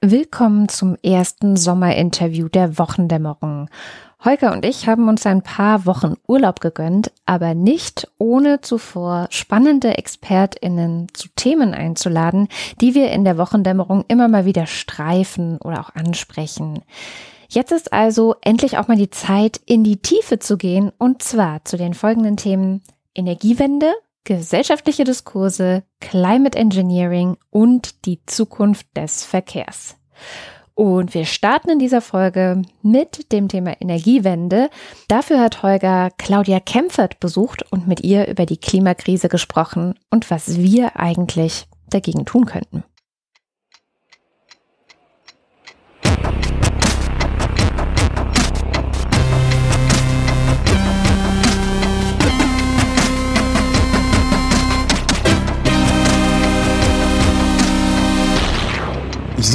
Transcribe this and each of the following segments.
Willkommen zum ersten Sommerinterview der Wochendämmerung. Holger und ich haben uns ein paar Wochen Urlaub gegönnt, aber nicht ohne zuvor spannende ExpertInnen zu Themen einzuladen, die wir in der Wochendämmerung immer mal wieder streifen oder auch ansprechen. Jetzt ist also endlich auch mal die Zeit, in die Tiefe zu gehen und zwar zu den folgenden Themen Energiewende, gesellschaftliche Diskurse, Climate Engineering und die Zukunft des Verkehrs. Und wir starten in dieser Folge mit dem Thema Energiewende. Dafür hat Holger Claudia Kempfert besucht und mit ihr über die Klimakrise gesprochen und was wir eigentlich dagegen tun könnten.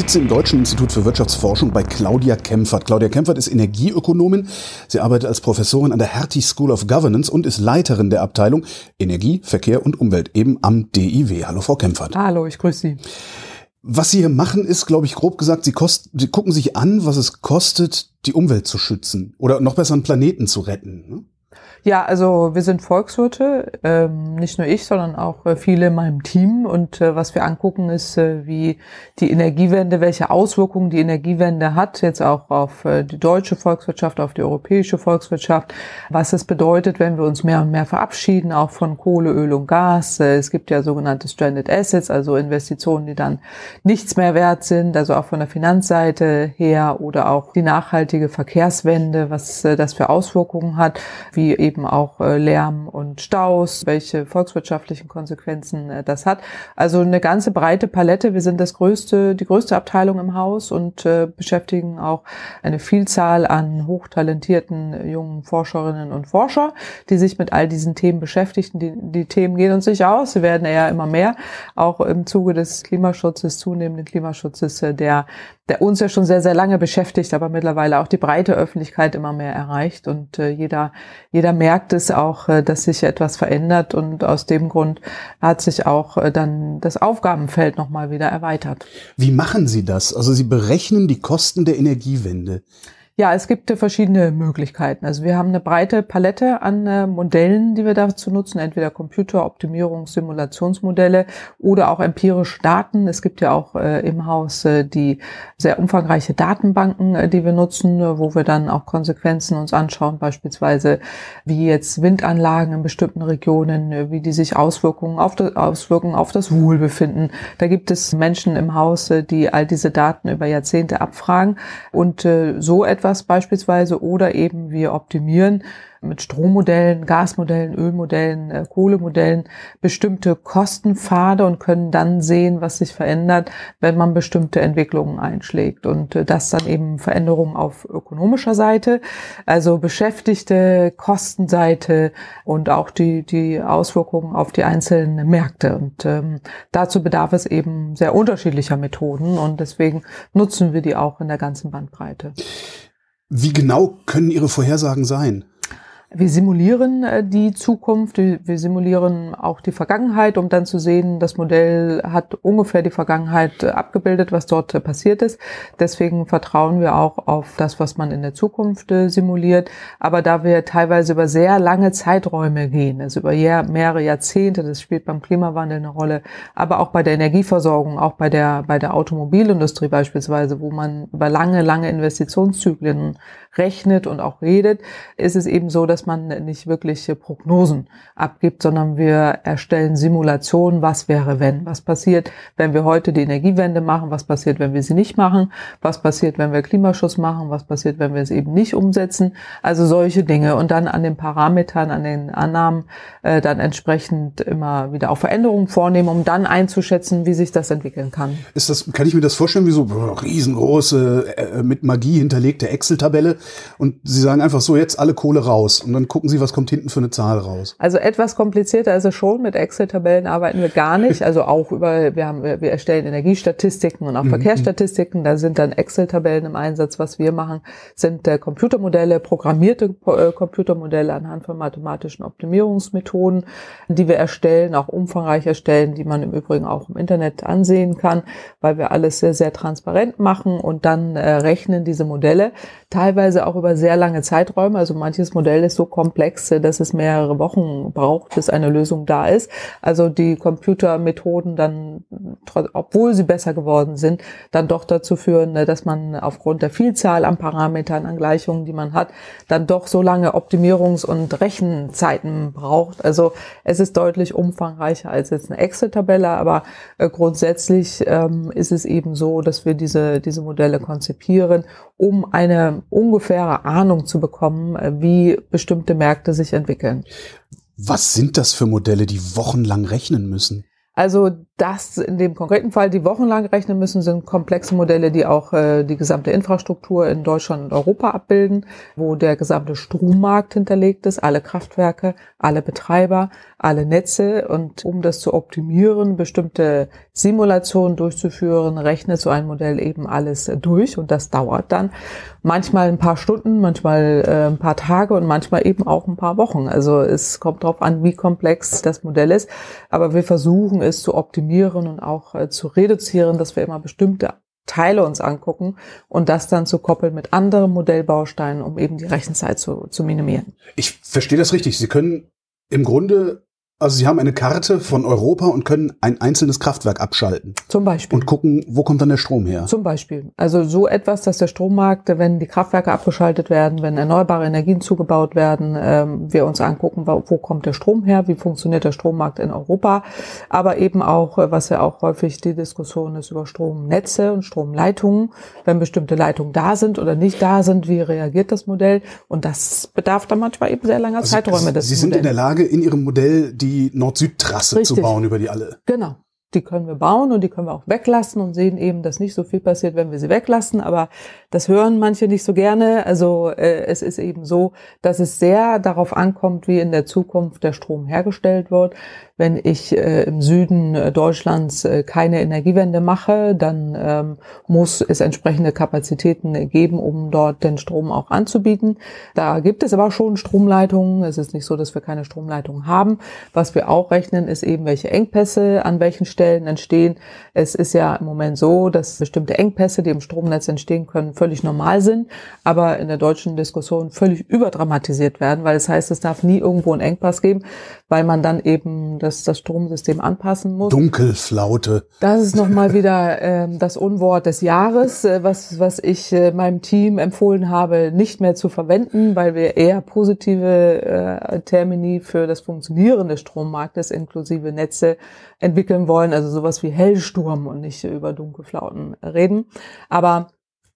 Sitze im Deutschen Institut für Wirtschaftsforschung bei Claudia Kempfert. Claudia Kempfert ist Energieökonomin. Sie arbeitet als Professorin an der Hertie School of Governance und ist Leiterin der Abteilung Energie, Verkehr und Umwelt eben am DIW. Hallo, Frau Kempfert. Hallo, ich grüße Sie. Was Sie hier machen, ist, glaube ich, grob gesagt, Sie, kost, Sie gucken sich an, was es kostet, die Umwelt zu schützen oder noch besser einen Planeten zu retten. Ja, also wir sind Volkswirte, ähm, nicht nur ich, sondern auch äh, viele in meinem Team. Und äh, was wir angucken, ist, äh, wie die Energiewende, welche Auswirkungen die Energiewende hat, jetzt auch auf äh, die deutsche Volkswirtschaft, auf die europäische Volkswirtschaft, was es bedeutet, wenn wir uns mehr und mehr verabschieden, auch von Kohle, Öl und Gas. Äh, es gibt ja sogenannte Stranded Assets, also Investitionen, die dann nichts mehr wert sind, also auch von der Finanzseite her oder auch die nachhaltige Verkehrswende, was äh, das für Auswirkungen hat, wie eben eben auch äh, Lärm und Staus, welche volkswirtschaftlichen Konsequenzen äh, das hat. Also eine ganze breite Palette. Wir sind das größte, die größte Abteilung im Haus und äh, beschäftigen auch eine Vielzahl an hochtalentierten jungen Forscherinnen und Forscher, die sich mit all diesen Themen beschäftigen. Die, die Themen gehen uns nicht aus. Sie werden eher immer mehr, auch im Zuge des Klimaschutzes, zunehmenden Klimaschutzes, der der uns ja schon sehr, sehr lange beschäftigt, aber mittlerweile auch die breite Öffentlichkeit immer mehr erreicht. Und äh, jeder, jeder merkt es auch, äh, dass sich etwas verändert. Und aus dem Grund hat sich auch äh, dann das Aufgabenfeld nochmal wieder erweitert. Wie machen Sie das? Also Sie berechnen die Kosten der Energiewende. Ja, es gibt verschiedene Möglichkeiten. Also wir haben eine breite Palette an äh, Modellen, die wir dazu nutzen, entweder Computeroptimierung, Simulationsmodelle oder auch empirische Daten. Es gibt ja auch äh, im Haus äh, die sehr umfangreiche Datenbanken, äh, die wir nutzen, äh, wo wir dann auch Konsequenzen uns anschauen, beispielsweise wie jetzt Windanlagen in bestimmten Regionen, äh, wie die sich Auswirkungen auf das, Auswirkungen auf das Wohlbefinden. Da gibt es Menschen im Haus, die all diese Daten über Jahrzehnte abfragen und so etwas etwas beispielsweise oder eben wir optimieren mit Strommodellen, Gasmodellen, Ölmodellen, äh, Kohlemodellen bestimmte Kostenpfade und können dann sehen, was sich verändert, wenn man bestimmte Entwicklungen einschlägt. Und äh, das dann eben Veränderungen auf ökonomischer Seite, also Beschäftigte, Kostenseite und auch die, die Auswirkungen auf die einzelnen Märkte. Und ähm, dazu bedarf es eben sehr unterschiedlicher Methoden und deswegen nutzen wir die auch in der ganzen Bandbreite. Wie genau können Ihre Vorhersagen sein? Wir simulieren äh, die Zukunft, wir simulieren auch die Vergangenheit, um dann zu sehen, das Modell hat ungefähr die Vergangenheit äh, abgebildet, was dort äh, passiert ist. Deswegen vertrauen wir auch auf das, was man in der Zukunft simuliert. Aber da wir teilweise über sehr lange Zeiträume gehen, also über mehrere Jahrzehnte, das spielt beim Klimawandel eine Rolle, aber auch bei der Energieversorgung, auch bei der, bei der Automobilindustrie beispielsweise, wo man über lange, lange Investitionszyklen rechnet und auch redet, ist es eben so, dass man nicht wirklich Prognosen abgibt, sondern wir erstellen Simulationen, was wäre wenn, was passiert, wenn wir heute die Energiewende machen, was passiert, wenn wir sie nicht machen, was passiert, wenn wir Klimaschutz machen, was passiert, wenn wir es eben nicht umsetzen, also solche Dinge. Und dann an den Parametern, an den Annahmen äh, dann entsprechend immer wieder auch Veränderungen vornehmen, um dann einzuschätzen, wie sich das entwickeln kann. Ist das, kann ich mir das vorstellen, wie so riesengroße, äh, mit Magie hinterlegte Excel-Tabelle, und sie sagen einfach so, jetzt alle Kohle raus. Und dann gucken Sie, was kommt hinten für eine Zahl raus. Also etwas komplizierter ist es schon. Mit Excel-Tabellen arbeiten wir gar nicht. Also auch über, wir haben, wir erstellen Energiestatistiken und auch mhm. Verkehrsstatistiken. Da sind dann Excel-Tabellen im Einsatz. Was wir machen, sind äh, Computermodelle, programmierte äh, Computermodelle anhand von mathematischen Optimierungsmethoden, die wir erstellen, auch umfangreich erstellen, die man im Übrigen auch im Internet ansehen kann, weil wir alles sehr, sehr transparent machen und dann äh, rechnen diese Modelle teilweise auch über sehr lange Zeiträume. Also manches Modell ist so komplex, äh, dass es mehrere Wochen braucht, bis eine Lösung da ist. Also die Computermethoden dann, obwohl sie besser geworden sind, dann doch dazu führen, äh, dass man aufgrund der Vielzahl an Parametern, an Gleichungen, die man hat, dann doch so lange Optimierungs- und Rechenzeiten braucht. Also es ist deutlich umfangreicher als jetzt eine Excel-Tabelle, aber äh, grundsätzlich ähm, ist es eben so, dass wir diese, diese Modelle konzipieren, um eine ungefähre Ahnung zu bekommen, äh, wie bestimmte Märkte sich entwickeln. Was sind das für Modelle, die wochenlang rechnen müssen? Also das in dem konkreten Fall, die wochenlang rechnen müssen, sind komplexe Modelle, die auch äh, die gesamte Infrastruktur in Deutschland und Europa abbilden, wo der gesamte Strommarkt hinterlegt ist, alle Kraftwerke, alle Betreiber, alle Netze. Und um das zu optimieren, bestimmte Simulationen durchzuführen, rechnet so ein Modell eben alles durch und das dauert dann manchmal ein paar Stunden, manchmal äh, ein paar Tage und manchmal eben auch ein paar Wochen. Also es kommt darauf an, wie komplex das Modell ist. Aber wir versuchen es zu optimieren und auch äh, zu reduzieren, dass wir immer bestimmte Teile uns angucken und das dann zu koppeln mit anderen Modellbausteinen, um eben die Rechenzeit zu, zu minimieren. Ich verstehe das richtig. Sie können im Grunde also Sie haben eine Karte von Europa und können ein einzelnes Kraftwerk abschalten. Zum Beispiel. Und gucken, wo kommt dann der Strom her? Zum Beispiel. Also so etwas, dass der Strommarkt, wenn die Kraftwerke abgeschaltet werden, wenn erneuerbare Energien zugebaut werden, ähm, wir uns angucken, wo, kommt der Strom her, wie funktioniert der Strommarkt in Europa, aber eben auch, äh, was ja auch häufig die Diskussion ist über Stromnetze und Stromleitungen, wenn bestimmte Leitungen da sind oder nicht da sind, wie reagiert das Modell? Und das bedarf dann manchmal eben sehr langer also Zeiträume. Sie sind Modell. in der Lage, in Ihrem Modell die die Nord-Süd-Trasse zu bauen über die alle. Genau. Die können wir bauen und die können wir auch weglassen und sehen eben, dass nicht so viel passiert, wenn wir sie weglassen. Aber das hören manche nicht so gerne. Also äh, es ist eben so, dass es sehr darauf ankommt, wie in der Zukunft der Strom hergestellt wird. Wenn ich äh, im Süden äh, Deutschlands äh, keine Energiewende mache, dann ähm, muss es entsprechende Kapazitäten geben, um dort den Strom auch anzubieten. Da gibt es aber schon Stromleitungen. Es ist nicht so, dass wir keine Stromleitungen haben. Was wir auch rechnen, ist eben, welche Engpässe an welchen Stellen entstehen. Es ist ja im Moment so, dass bestimmte Engpässe, die im Stromnetz entstehen können, völlig normal sind, aber in der deutschen Diskussion völlig überdramatisiert werden, weil es heißt, es darf nie irgendwo einen Engpass geben, weil man dann eben das, das Stromsystem anpassen muss. Dunkelflaute. Das ist nochmal wieder ähm, das Unwort des Jahres, äh, was, was ich äh, meinem Team empfohlen habe, nicht mehr zu verwenden, weil wir eher positive äh, Termini für das Funktionieren des Strommarktes inklusive Netze entwickeln wollen, also sowas wie Hellsturm und nicht über Dunkelflauten reden. Aber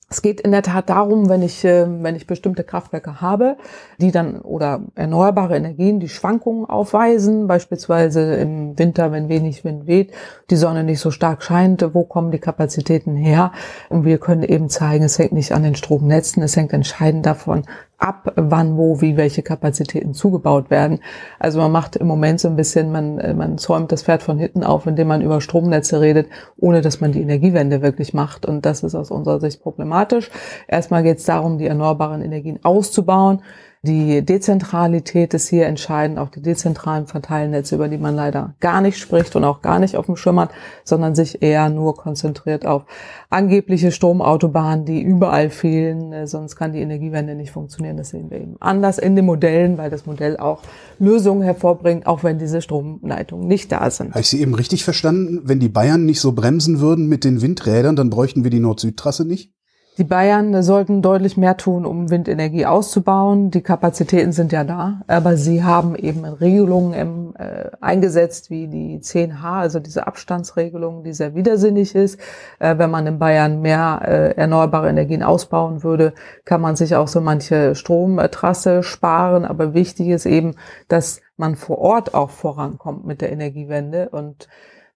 es geht in der Tat darum, wenn ich, ähm, wenn ich bestimmte Kraftwerke habe, die dann oder erneuerbare Energien, die Schwankungen aufweisen, beispielsweise im Winter, wenn wenig Wind weht, die Sonne nicht so stark scheint, wo kommen die Kapazitäten her? Und wir können eben zeigen, es hängt nicht an den Stromnetzen, es hängt entscheidend davon ab, wann, wo, wie, welche Kapazitäten zugebaut werden. Also man macht im Moment so ein bisschen, man, äh, man zäumt das Pferd von hinten auf, indem man über Stromnetze redet, ohne dass man die Energiewende wirklich macht. Und das ist aus unserer Sicht problematisch. Erstmal geht es darum, die erneuerbaren Energien auszubauen. Die Dezentralität ist hier entscheidend, auch die dezentralen Verteilnetze, über die man leider gar nicht spricht und auch gar nicht auf dem Schirm hat, sondern sich eher nur konzentriert auf angebliche Stromautobahnen, die überall fehlen, äh, sonst kann die Energiewende nicht funktionieren. Das sehen wir eben anders in den Modellen, weil das Modell auch Lösungen hervorbringt, auch wenn diese Stromleitungen nicht da sind. Habe ich Sie eben richtig verstanden? Wenn die Bayern nicht so bremsen würden mit den Windrädern, dann bräuchten wir die Nord-Süd-Trasse nicht? Die Bayern sollten deutlich mehr tun, um Windenergie auszubauen. Die Kapazitäten sind ja da, aber sie haben eben Regelungen äh, eingesetzt, wie die 10H, also diese Abstandsregelung, die sehr widersinnig ist. Äh, wenn man in Bayern mehr äh, erneuerbare Energien ausbauen würde, kann man sich auch so manche Stromtrasse sparen. Aber wichtig ist eben, dass man vor Ort auch vorankommt mit der Energiewende und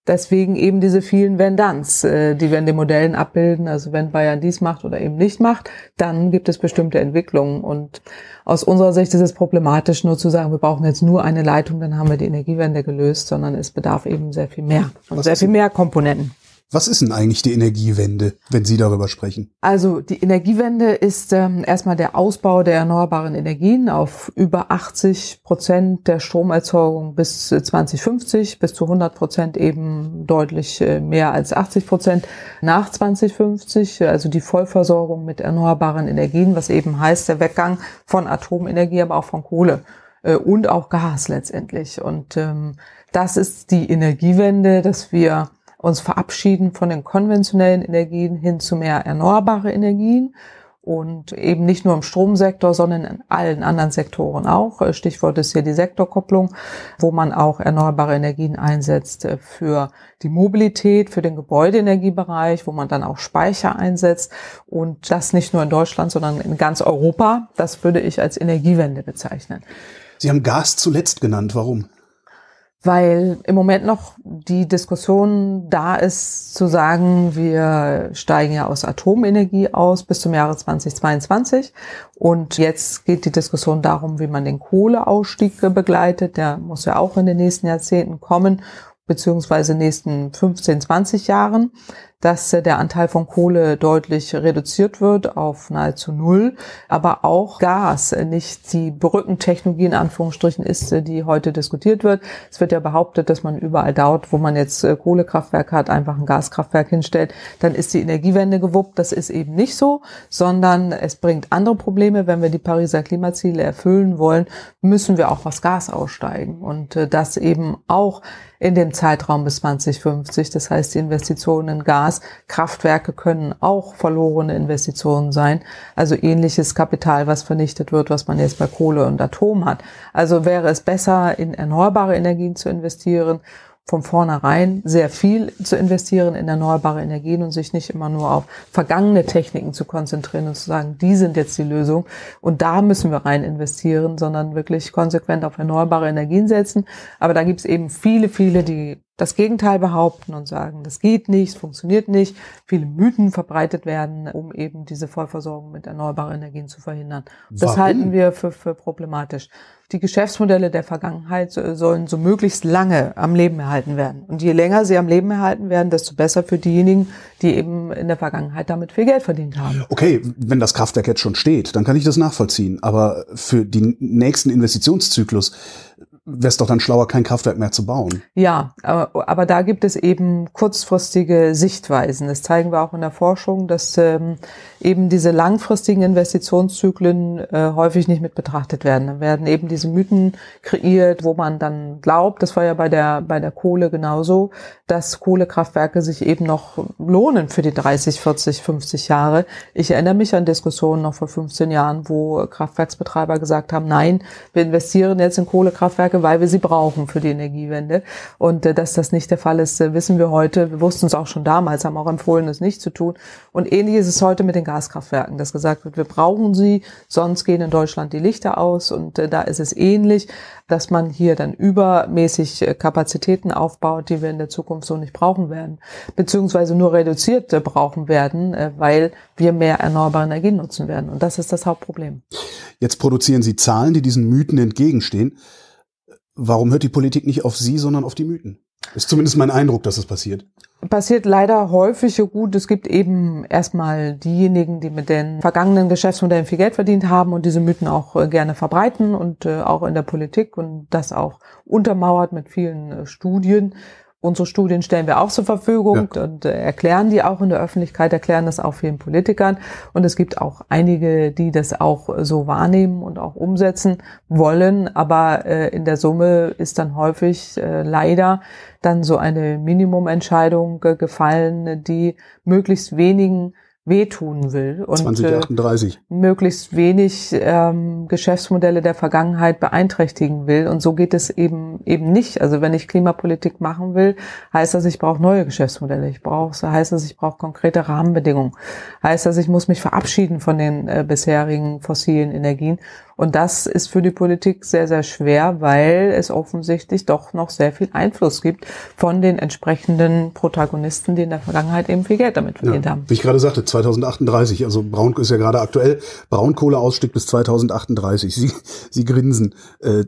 Deswegen eben diese vielen Wenn-Danns, äh, die wir in den Modellen abbilden. Also wenn Bayern dies macht oder eben nicht macht, dann gibt es bestimmte Entwicklungen. Und aus unserer Sicht ist es problematisch, nur zu sagen, wir brauchen jetzt nur eine Leitung, dann haben wir die Energiewende gelöst, sondern es bedarf eben sehr viel mehr und sehr viel mehr Komponenten. Was ist denn eigentlich die Energiewende, wenn Sie darüber sprechen? Also die Energiewende ist ähm, erstmal der Ausbau der erneuerbaren Energien auf über 80 Prozent der Stromerzeugung bis 2050, bis zu 100 Prozent eben deutlich äh, mehr als 80 Prozent nach 2050. Also die Vollversorgung mit erneuerbaren Energien, was eben heißt der Weggang von Atomenergie, aber auch von Kohle äh, und auch Gas letztendlich. Und ähm, das ist die Energiewende, dass wir uns verabschieden von den konventionellen Energien hin zu mehr erneuerbare Energien und eben nicht nur im Stromsektor, sondern in allen anderen Sektoren auch. Stichwort ist hier die Sektorkopplung, wo man auch erneuerbare Energien einsetzt für die Mobilität, für den Gebäudeenergiebereich, wo man dann auch Speicher einsetzt und das nicht nur in Deutschland, sondern in ganz Europa. Das würde ich als Energiewende bezeichnen. Sie haben Gas zuletzt genannt. Warum? Weil im Moment noch die Diskussion da ist, zu sagen, wir steigen ja aus Atomenergie aus bis zum Jahre 2022. Und jetzt geht die Diskussion darum, wie man den Kohleausstieg begleitet. Der muss ja auch in den nächsten Jahrzehnten kommen beziehungsweise nächsten 15, 20 Jahren, dass der Anteil von Kohle deutlich reduziert wird auf nahezu null, aber auch Gas nicht die Brückentechnologie in Anführungsstrichen ist, die heute diskutiert wird. Es wird ja behauptet, dass man überall dort, wo man jetzt äh, Kohlekraftwerke hat, einfach ein Gaskraftwerk hinstellt, dann ist die Energiewende gewuppt. Das ist eben nicht so, sondern es bringt andere Probleme. Wenn wir die Pariser Klimaziele erfüllen wollen, müssen wir auch was Gas aussteigen und äh, das eben auch in dem Zeitraum bis 2050. Das heißt, die Investitionen in Gas, Kraftwerke können auch verlorene Investitionen sein. Also ähnliches Kapital, was vernichtet wird, was man jetzt bei Kohle und Atom hat. Also wäre es besser, in erneuerbare Energien zu investieren von vornherein sehr viel zu investieren in erneuerbare Energien und sich nicht immer nur auf vergangene Techniken zu konzentrieren und zu sagen, die sind jetzt die Lösung und da müssen wir rein investieren, sondern wirklich konsequent auf erneuerbare Energien setzen. Aber da gibt es eben viele, viele, die das Gegenteil behaupten und sagen, das geht nicht, funktioniert nicht, viele Mythen verbreitet werden, um eben diese Vollversorgung mit erneuerbaren Energien zu verhindern. Das Warum? halten wir für, für problematisch. Die Geschäftsmodelle der Vergangenheit sollen so möglichst lange am Leben erhalten werden. Und je länger sie am Leben erhalten werden, desto besser für diejenigen, die eben in der Vergangenheit damit viel Geld verdient haben. Okay, wenn das Kraftwerk jetzt schon steht, dann kann ich das nachvollziehen. Aber für den nächsten Investitionszyklus wäre es doch dann schlauer, kein Kraftwerk mehr zu bauen. Ja, aber, aber da gibt es eben kurzfristige Sichtweisen. Das zeigen wir auch in der Forschung, dass ähm, eben diese langfristigen Investitionszyklen äh, häufig nicht mit betrachtet werden. Dann werden eben diese Mythen kreiert, wo man dann glaubt, das war ja bei der, bei der Kohle genauso, dass Kohlekraftwerke sich eben noch lohnen für die 30, 40, 50 Jahre. Ich erinnere mich an Diskussionen noch vor 15 Jahren, wo Kraftwerksbetreiber gesagt haben, nein, wir investieren jetzt in Kohlekraftwerke, weil wir sie brauchen für die Energiewende. Und äh, dass das nicht der Fall ist, äh, wissen wir heute. Wir wussten es auch schon damals, haben auch empfohlen, es nicht zu tun. Und ähnlich ist es heute mit den Gaskraftwerken, dass gesagt wird, wir brauchen sie, sonst gehen in Deutschland die Lichter aus. Und äh, da ist es ähnlich, dass man hier dann übermäßig äh, Kapazitäten aufbaut, die wir in der Zukunft so nicht brauchen werden, beziehungsweise nur reduziert äh, brauchen werden, äh, weil wir mehr erneuerbare Energien nutzen werden. Und das ist das Hauptproblem. Jetzt produzieren Sie Zahlen, die diesen Mythen entgegenstehen. Warum hört die Politik nicht auf Sie, sondern auf die Mythen? Ist zumindest mein Eindruck, dass es das passiert. Passiert leider häufig so gut. Es gibt eben erstmal diejenigen, die mit den vergangenen Geschäftsmodellen viel Geld verdient haben und diese Mythen auch äh, gerne verbreiten und äh, auch in der Politik und das auch untermauert mit vielen äh, Studien. Unsere Studien stellen wir auch zur Verfügung ja. und äh, erklären die auch in der Öffentlichkeit, erklären das auch vielen Politikern. Und es gibt auch einige, die das auch so wahrnehmen und auch umsetzen wollen. Aber äh, in der Summe ist dann häufig äh, leider dann so eine Minimumentscheidung gefallen, die möglichst wenigen wehtun will und 2038. Äh, möglichst wenig ähm, Geschäftsmodelle der Vergangenheit beeinträchtigen will. Und so geht es eben eben nicht. Also wenn ich Klimapolitik machen will, heißt das, ich brauche neue Geschäftsmodelle. Ich brauche, heißt das, ich brauche konkrete Rahmenbedingungen. Heißt das, ich muss mich verabschieden von den äh, bisherigen fossilen Energien. Und das ist für die Politik sehr, sehr schwer, weil es offensichtlich doch noch sehr viel Einfluss gibt von den entsprechenden Protagonisten, die in der Vergangenheit eben viel Geld damit verdient ja, haben. Wie ich gerade sagte, 2038, also Braun ist ja gerade aktuell, Braunkohleausstieg bis 2038. Sie, Sie grinsen. Äh,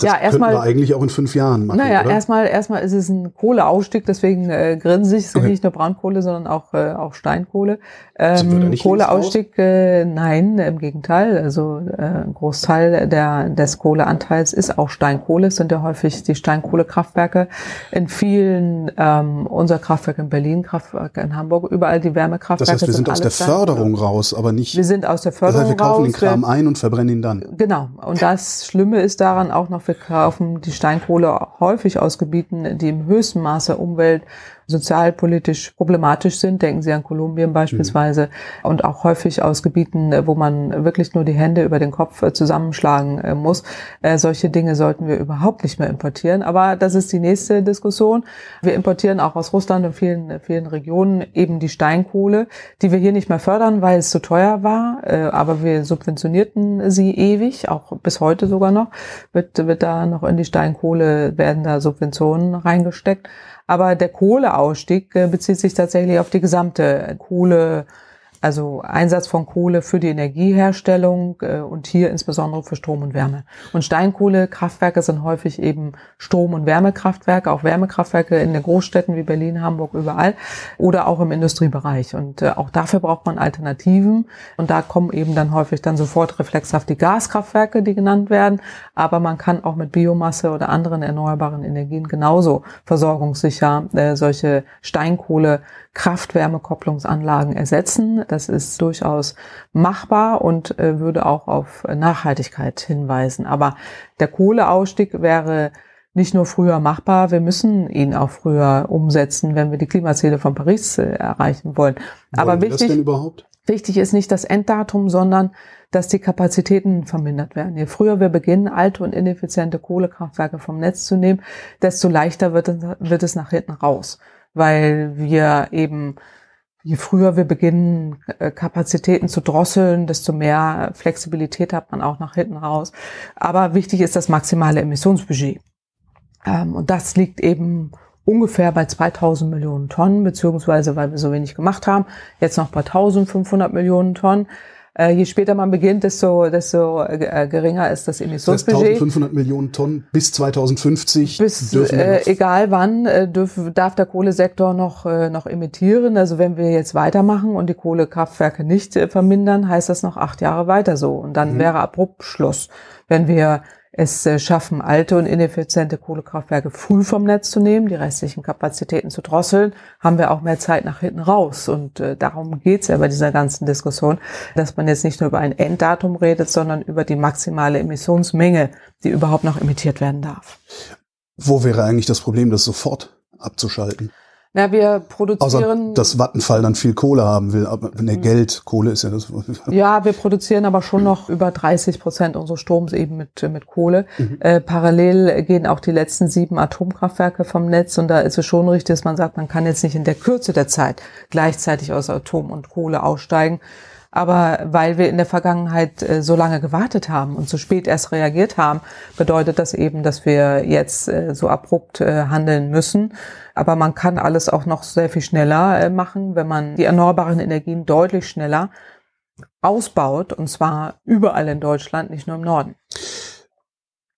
das ja, erstmal wir eigentlich auch in fünf Jahren machen. Naja, erstmal erstmal ist es ein Kohleausstieg, deswegen äh, grinse ich. Es ist okay. nicht nur Braunkohle, sondern auch äh, auch Steinkohle. Ähm, Kohleausstieg, äh, nein, im Gegenteil. Also äh, ein Großteil der des Kohleanteils ist auch Steinkohle. Es sind ja häufig die Steinkohlekraftwerke in vielen ähm, unser Kraftwerk in Berlin, Kraftwerke in Hamburg, überall die Wärmekraftwerke. Das heißt, wir sind, aus der Förderung raus, aber nicht. Wir sind aus der Förderung raus. Das heißt, wir kaufen raus, den Kram ein und verbrennen ihn dann. Genau. Und das Schlimme ist daran auch noch wir kaufen die Steinkohle häufig aus Gebieten, die im höchsten Maße Umwelt sozialpolitisch problematisch sind. Denken Sie an Kolumbien beispielsweise mhm. und auch häufig aus Gebieten, wo man wirklich nur die Hände über den Kopf äh, zusammenschlagen äh, muss. Äh, solche Dinge sollten wir überhaupt nicht mehr importieren. Aber das ist die nächste Diskussion. Wir importieren auch aus Russland und vielen, vielen Regionen eben die Steinkohle, die wir hier nicht mehr fördern, weil es zu teuer war. Aber wir subventionierten sie ewig, auch bis heute sogar noch, wird, wird da noch in die Steinkohle, werden da Subventionen reingesteckt. Aber der Kohleausstieg äh, bezieht sich tatsächlich auf die gesamte Kohle, also Einsatz von Kohle für die Energieherstellung äh, und hier insbesondere für Strom und Wärme. Und Steinkohlekraftwerke sind häufig eben Strom- und Wärmekraftwerke, auch Wärmekraftwerke in den Großstädten wie Berlin, Hamburg, überall oder auch im Industriebereich. Und äh, auch dafür braucht man Alternativen. Und da kommen eben dann häufig dann sofort reflexhaft die Gaskraftwerke, die genannt werden. Aber man kann auch mit Biomasse oder anderen erneuerbaren Energien genauso versorgungssicher äh, solche Steinkohle Kraft-Wärme-Kopplungsanlagen ersetzen. Das ist durchaus machbar und äh, würde auch auf Nachhaltigkeit hinweisen. Aber der Kohleausstieg wäre nicht nur früher machbar, wir müssen ihn auch früher umsetzen, wenn wir die Klimaziele von Paris äh, erreichen wollen. wollen Aber wichtig, wichtig ist nicht das Enddatum, sondern dass die Kapazitäten vermindert werden. Je früher wir beginnen, alte und ineffiziente Kohlekraftwerke vom Netz zu nehmen, desto leichter wird es, wird es nach hinten raus weil wir eben je früher wir beginnen, äh, Kapazitäten zu drosseln, desto mehr Flexibilität hat man auch nach hinten raus. Aber wichtig ist das maximale Emissionsbudget. Ähm, und das liegt eben ungefähr bei 2000 Millionen Tonnen, beziehungsweise weil wir so wenig gemacht haben, jetzt noch bei 1500 Millionen Tonnen. Äh, je später man beginnt, desto, desto äh, geringer ist das Emissionsbudget. Das 1500 Millionen Tonnen bis 2050. Bis, äh, egal wann, äh, dürf, darf der Kohlesektor noch, äh, noch emittieren. Also wenn wir jetzt weitermachen und die Kohlekraftwerke nicht äh, vermindern, heißt das noch acht Jahre weiter so. Und dann mhm. wäre abrupt Schluss. Wenn wir es äh, schaffen, alte und ineffiziente Kohlekraftwerke früh vom Netz zu nehmen, die restlichen Kapazitäten zu drosseln, haben wir auch mehr Zeit nach hinten raus. Und äh, darum geht es ja bei dieser ganzen Diskussion, dass man jetzt nicht nur über ein Enddatum redet, sondern über die maximale Emissionsmenge, die überhaupt noch emittiert werden darf. Wo wäre eigentlich das Problem, das sofort abzuschalten? Na, wir produzieren. Außer, dass Vattenfall dann viel Kohle haben will, aber ne, Geld, Kohle ist ja das. Ja, wir produzieren aber schon noch über 30 Prozent unseres Stroms eben mit, mit Kohle. Mhm. Äh, parallel gehen auch die letzten sieben Atomkraftwerke vom Netz und da ist es schon richtig, dass man sagt, man kann jetzt nicht in der Kürze der Zeit gleichzeitig aus Atom und Kohle aussteigen. Aber weil wir in der Vergangenheit äh, so lange gewartet haben und so spät erst reagiert haben, bedeutet das eben, dass wir jetzt äh, so abrupt äh, handeln müssen. Aber man kann alles auch noch sehr viel schneller machen, wenn man die erneuerbaren Energien deutlich schneller ausbaut, und zwar überall in Deutschland, nicht nur im Norden.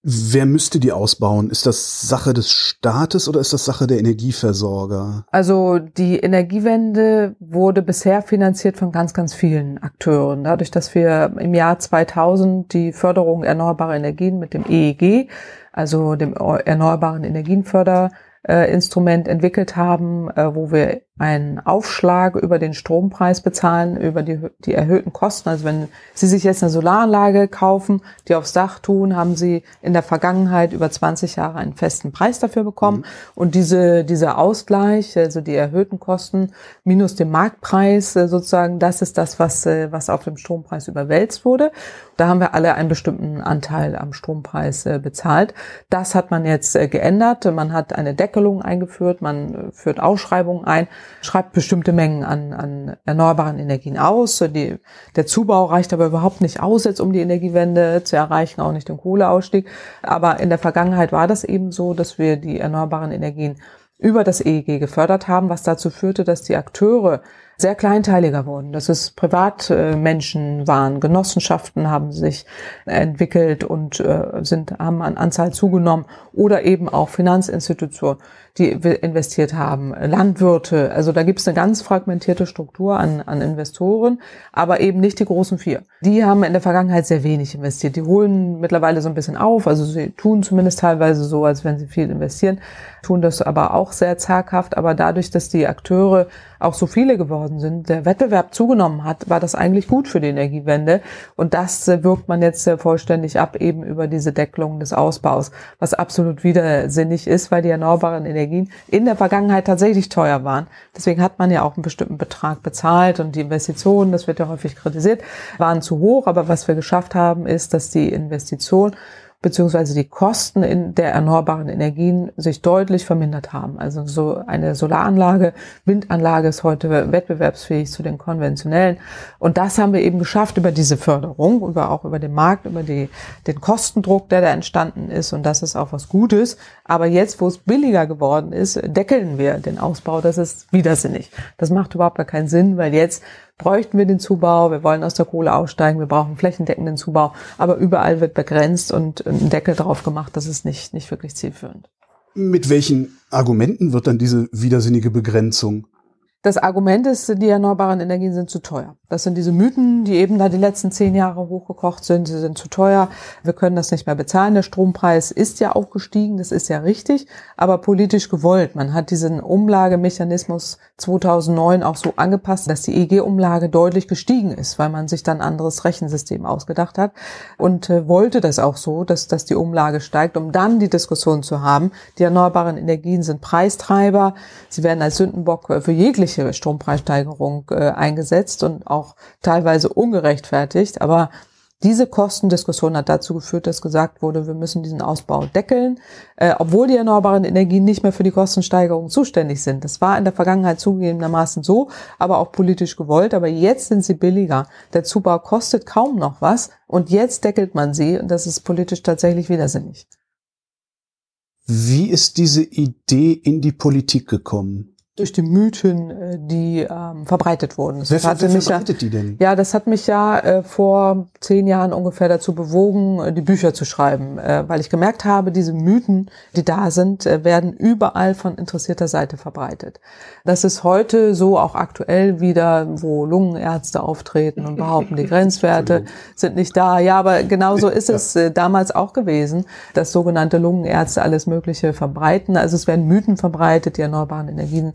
Wer müsste die ausbauen? Ist das Sache des Staates oder ist das Sache der Energieversorger? Also die Energiewende wurde bisher finanziert von ganz, ganz vielen Akteuren. Dadurch, dass wir im Jahr 2000 die Förderung erneuerbarer Energien mit dem EEG, also dem Erneuerbaren Energienförderinstrument entwickelt haben, äh, wo wir einen Aufschlag über den Strompreis bezahlen, über die, die erhöhten Kosten. Also wenn Sie sich jetzt eine Solaranlage kaufen, die aufs Dach tun, haben Sie in der Vergangenheit über 20 Jahre einen festen Preis dafür bekommen. Mhm. Und diese, dieser Ausgleich, also die erhöhten Kosten minus den Marktpreis äh, sozusagen, das ist das, was, äh, was auf dem Strompreis überwälzt wurde. Da haben wir alle einen bestimmten Anteil am Strompreis äh, bezahlt. Das hat man jetzt geändert. Man hat eine Deckelung eingeführt, man führt Ausschreibungen ein schreibt bestimmte Mengen an, an erneuerbaren Energien aus. Die, der Zubau reicht aber überhaupt nicht aus, jetzt um die Energiewende zu erreichen, auch nicht den Kohleausstieg. Aber in der Vergangenheit war das eben so, dass wir die erneuerbaren Energien über das EEG gefördert haben, was dazu führte, dass die Akteure sehr kleinteiliger wurden, dass es Privatmenschen waren, Genossenschaften haben sich entwickelt und äh, sind, haben an Anzahl zugenommen oder eben auch Finanzinstitutionen die investiert haben, Landwirte. Also da gibt es eine ganz fragmentierte Struktur an, an Investoren, aber eben nicht die großen vier. Die haben in der Vergangenheit sehr wenig investiert. Die holen mittlerweile so ein bisschen auf. Also sie tun zumindest teilweise so, als wenn sie viel investieren, tun das aber auch sehr zaghaft. Aber dadurch, dass die Akteure auch so viele geworden sind, der Wettbewerb zugenommen hat, war das eigentlich gut für die Energiewende. Und das äh, wirkt man jetzt vollständig ab, eben über diese Deckelung des Ausbaus, was absolut widersinnig ist, weil die erneuerbaren Energien in der Vergangenheit tatsächlich teuer waren. Deswegen hat man ja auch einen bestimmten Betrag bezahlt und die Investitionen, das wird ja häufig kritisiert, waren zu hoch. Aber was wir geschafft haben, ist, dass die Investition beziehungsweise die Kosten in der erneuerbaren Energien sich deutlich vermindert haben. Also so eine Solaranlage, Windanlage ist heute wettbewerbsfähig zu den konventionellen. Und das haben wir eben geschafft über diese Förderung, über auch über den Markt, über die, den Kostendruck, der da entstanden ist. Und das ist auch was Gutes. Aber jetzt, wo es billiger geworden ist, deckeln wir den Ausbau. Das ist widersinnig. Das macht überhaupt gar keinen Sinn, weil jetzt bräuchten wir den Zubau, wir wollen aus der Kohle aussteigen, wir brauchen flächendeckenden Zubau, aber überall wird begrenzt und ein Deckel drauf gemacht, das ist nicht, nicht wirklich zielführend. Mit welchen Argumenten wird dann diese widersinnige Begrenzung das Argument ist, die erneuerbaren Energien sind zu teuer. Das sind diese Mythen, die eben da die letzten zehn Jahre hochgekocht sind. Sie sind zu teuer. Wir können das nicht mehr bezahlen. Der Strompreis ist ja auch gestiegen. Das ist ja richtig, aber politisch gewollt. Man hat diesen Umlagemechanismus 2009 auch so angepasst, dass die EG-Umlage deutlich gestiegen ist, weil man sich dann anderes Rechensystem ausgedacht hat und äh, wollte das auch so, dass, dass die Umlage steigt, um dann die Diskussion zu haben. Die erneuerbaren Energien sind Preistreiber. Sie werden als Sündenbock für jegliche Strompreissteigerung äh, eingesetzt und auch teilweise ungerechtfertigt. Aber diese Kostendiskussion hat dazu geführt, dass gesagt wurde, wir müssen diesen Ausbau deckeln, äh, obwohl die erneuerbaren Energien nicht mehr für die Kostensteigerung zuständig sind. Das war in der Vergangenheit zugegebenermaßen so, aber auch politisch gewollt. Aber jetzt sind sie billiger. Der Zubau kostet kaum noch was und jetzt deckelt man sie und das ist politisch tatsächlich widersinnig. Wie ist diese Idee in die Politik gekommen? Durch die Mythen, äh, die ähm, verbreitet wurden. Das wer, hatte wer mich verbreitet ja, die denn? Ja, das hat mich ja äh, vor zehn Jahren ungefähr dazu bewogen, äh, die Bücher zu schreiben, äh, weil ich gemerkt habe, diese Mythen, die da sind, äh, werden überall von interessierter Seite verbreitet. Das ist heute so auch aktuell wieder, wo Lungenärzte auftreten und behaupten, die Grenzwerte sind nicht da. Ja, aber genauso ist es äh, damals auch gewesen, dass sogenannte Lungenärzte alles Mögliche verbreiten. Also es werden Mythen verbreitet, die erneuerbaren Energien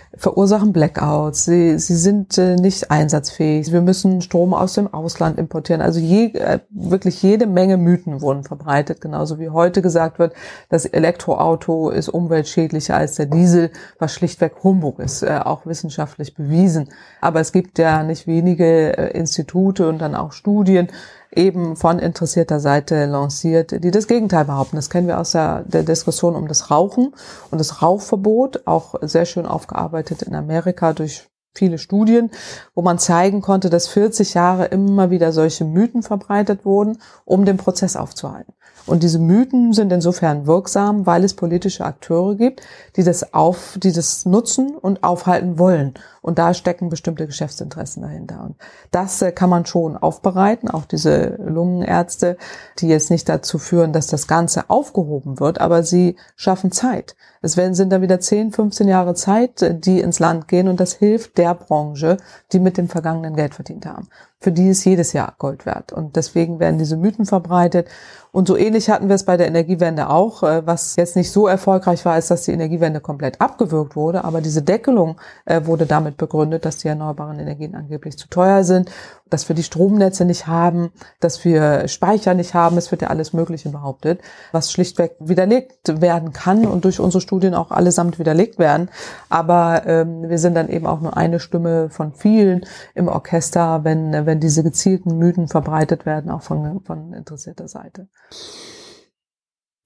verursachen Blackouts, sie, sie sind äh, nicht einsatzfähig, wir müssen Strom aus dem Ausland importieren. Also je, äh, wirklich jede Menge Mythen wurden verbreitet, genauso wie heute gesagt wird, das Elektroauto ist umweltschädlicher als der Diesel, was schlichtweg Humbug ist, äh, auch wissenschaftlich bewiesen. Aber es gibt ja nicht wenige äh, Institute und dann auch Studien, eben von interessierter Seite lanciert, die das Gegenteil behaupten. Das kennen wir aus der, der Diskussion um das Rauchen und das Rauchverbot, auch sehr schön aufgearbeitet in Amerika durch viele Studien, wo man zeigen konnte, dass 40 Jahre immer wieder solche Mythen verbreitet wurden, um den Prozess aufzuhalten. Und diese Mythen sind insofern wirksam, weil es politische Akteure gibt, die das auf, die das nutzen und aufhalten wollen. Und da stecken bestimmte Geschäftsinteressen dahinter. Und das äh, kann man schon aufbereiten. Auch diese Lungenärzte, die jetzt nicht dazu führen, dass das Ganze aufgehoben wird, aber sie schaffen Zeit. Es werden, sind dann wieder 10, 15 Jahre Zeit, äh, die ins Land gehen und das hilft der Branche, die mit dem vergangenen Geld verdient haben. für die ist jedes Jahr Gold wert. Und deswegen werden diese Mythen verbreitet. Und so ähnlich hatten wir es bei der Energiewende auch, äh, was jetzt nicht so erfolgreich war, ist, dass die Energiewende komplett abgewürgt wurde. Aber diese Deckelung äh, wurde damit begründet, dass die erneuerbaren Energien angeblich zu teuer sind, dass wir die Stromnetze nicht haben, dass wir Speicher nicht haben. Es wird ja alles Mögliche behauptet, was schlichtweg widerlegt werden kann und durch unsere Studien auch allesamt widerlegt werden. Aber ähm, wir sind dann eben auch nur eine Stimme von vielen im Orchester, wenn, wenn diese gezielten Mythen verbreitet werden, auch von, von interessierter Seite.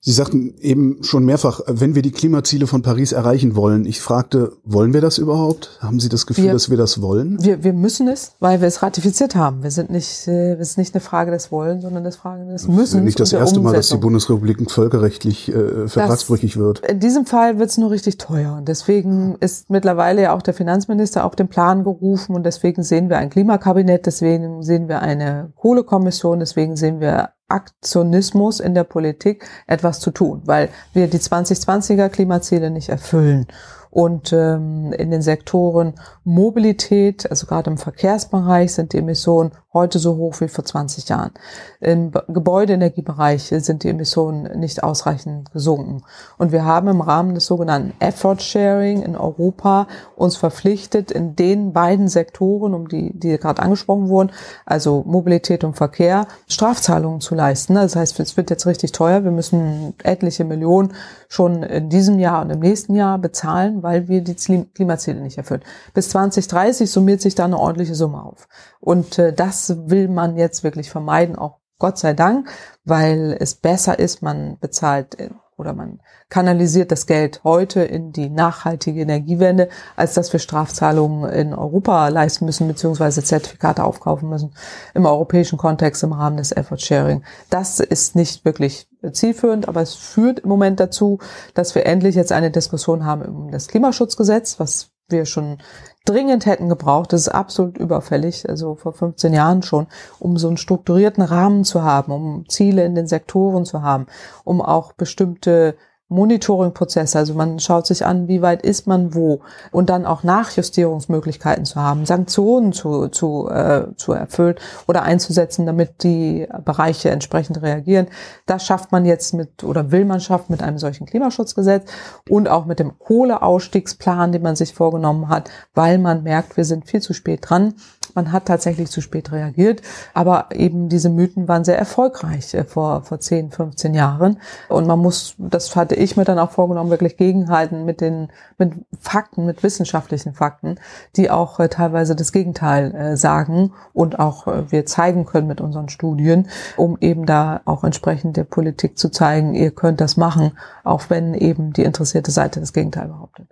Sie sagten eben schon mehrfach, wenn wir die Klimaziele von Paris erreichen wollen. Ich fragte, wollen wir das überhaupt? Haben Sie das Gefühl, wir, dass wir das wollen? Wir, wir müssen es, weil wir es ratifiziert haben. Wir sind nicht, äh, es ist nicht eine Frage des Wollen, sondern eine Frage des Müssen. Das ist nicht das erste Mal, dass die Bundesrepublik völkerrechtlich äh, vertragsbrüchig wird. In diesem Fall wird es nur richtig teuer. Und deswegen ist mittlerweile ja auch der Finanzminister auf den Plan gerufen. Und deswegen sehen wir ein Klimakabinett, deswegen sehen wir eine Kohlekommission, deswegen sehen wir Aktionismus in der Politik etwas zu tun, weil wir die 2020er Klimaziele nicht erfüllen und ähm, in den Sektoren Mobilität, also gerade im Verkehrsbereich, sind die Emissionen heute so hoch wie vor 20 Jahren. Im Gebäudeenergiebereich sind die Emissionen nicht ausreichend gesunken. Und wir haben im Rahmen des sogenannten Effort Sharing in Europa uns verpflichtet, in den beiden Sektoren, um die, die gerade angesprochen wurden, also Mobilität und Verkehr, Strafzahlungen zu leisten. Das heißt, es wird jetzt richtig teuer. Wir müssen etliche Millionen schon in diesem Jahr und im nächsten Jahr bezahlen, weil wir die Klimaziele nicht erfüllen. Bis 2030 summiert sich da eine ordentliche Summe auf. Und äh, das will man jetzt wirklich vermeiden, auch Gott sei Dank, weil es besser ist, man bezahlt äh, oder man kanalisiert das Geld heute in die nachhaltige Energiewende, als dass wir Strafzahlungen in Europa leisten müssen, beziehungsweise Zertifikate aufkaufen müssen im europäischen Kontext im Rahmen des Effort Sharing. Das ist nicht wirklich zielführend, aber es führt im Moment dazu, dass wir endlich jetzt eine Diskussion haben um das Klimaschutzgesetz, was wir schon dringend hätten gebraucht. Das ist absolut überfällig, also vor 15 Jahren schon, um so einen strukturierten Rahmen zu haben, um Ziele in den Sektoren zu haben, um auch bestimmte Monitoring-Prozesse, also man schaut sich an, wie weit ist man wo und dann auch Nachjustierungsmöglichkeiten zu haben, Sanktionen zu, zu, äh, zu erfüllen oder einzusetzen, damit die Bereiche entsprechend reagieren. Das schafft man jetzt mit oder will man schaffen mit einem solchen Klimaschutzgesetz und auch mit dem Kohleausstiegsplan, den man sich vorgenommen hat, weil man merkt, wir sind viel zu spät dran. Man hat tatsächlich zu spät reagiert, aber eben diese Mythen waren sehr erfolgreich äh, vor, vor 10, 15 Jahren. Und man muss, das hatte ich mir dann auch vorgenommen, wirklich gegenhalten mit den, mit Fakten, mit wissenschaftlichen Fakten, die auch äh, teilweise das Gegenteil äh, sagen und auch wir zeigen können mit unseren Studien, um eben da auch entsprechend der Politik zu zeigen, ihr könnt das machen, auch wenn eben die interessierte Seite das Gegenteil behauptet.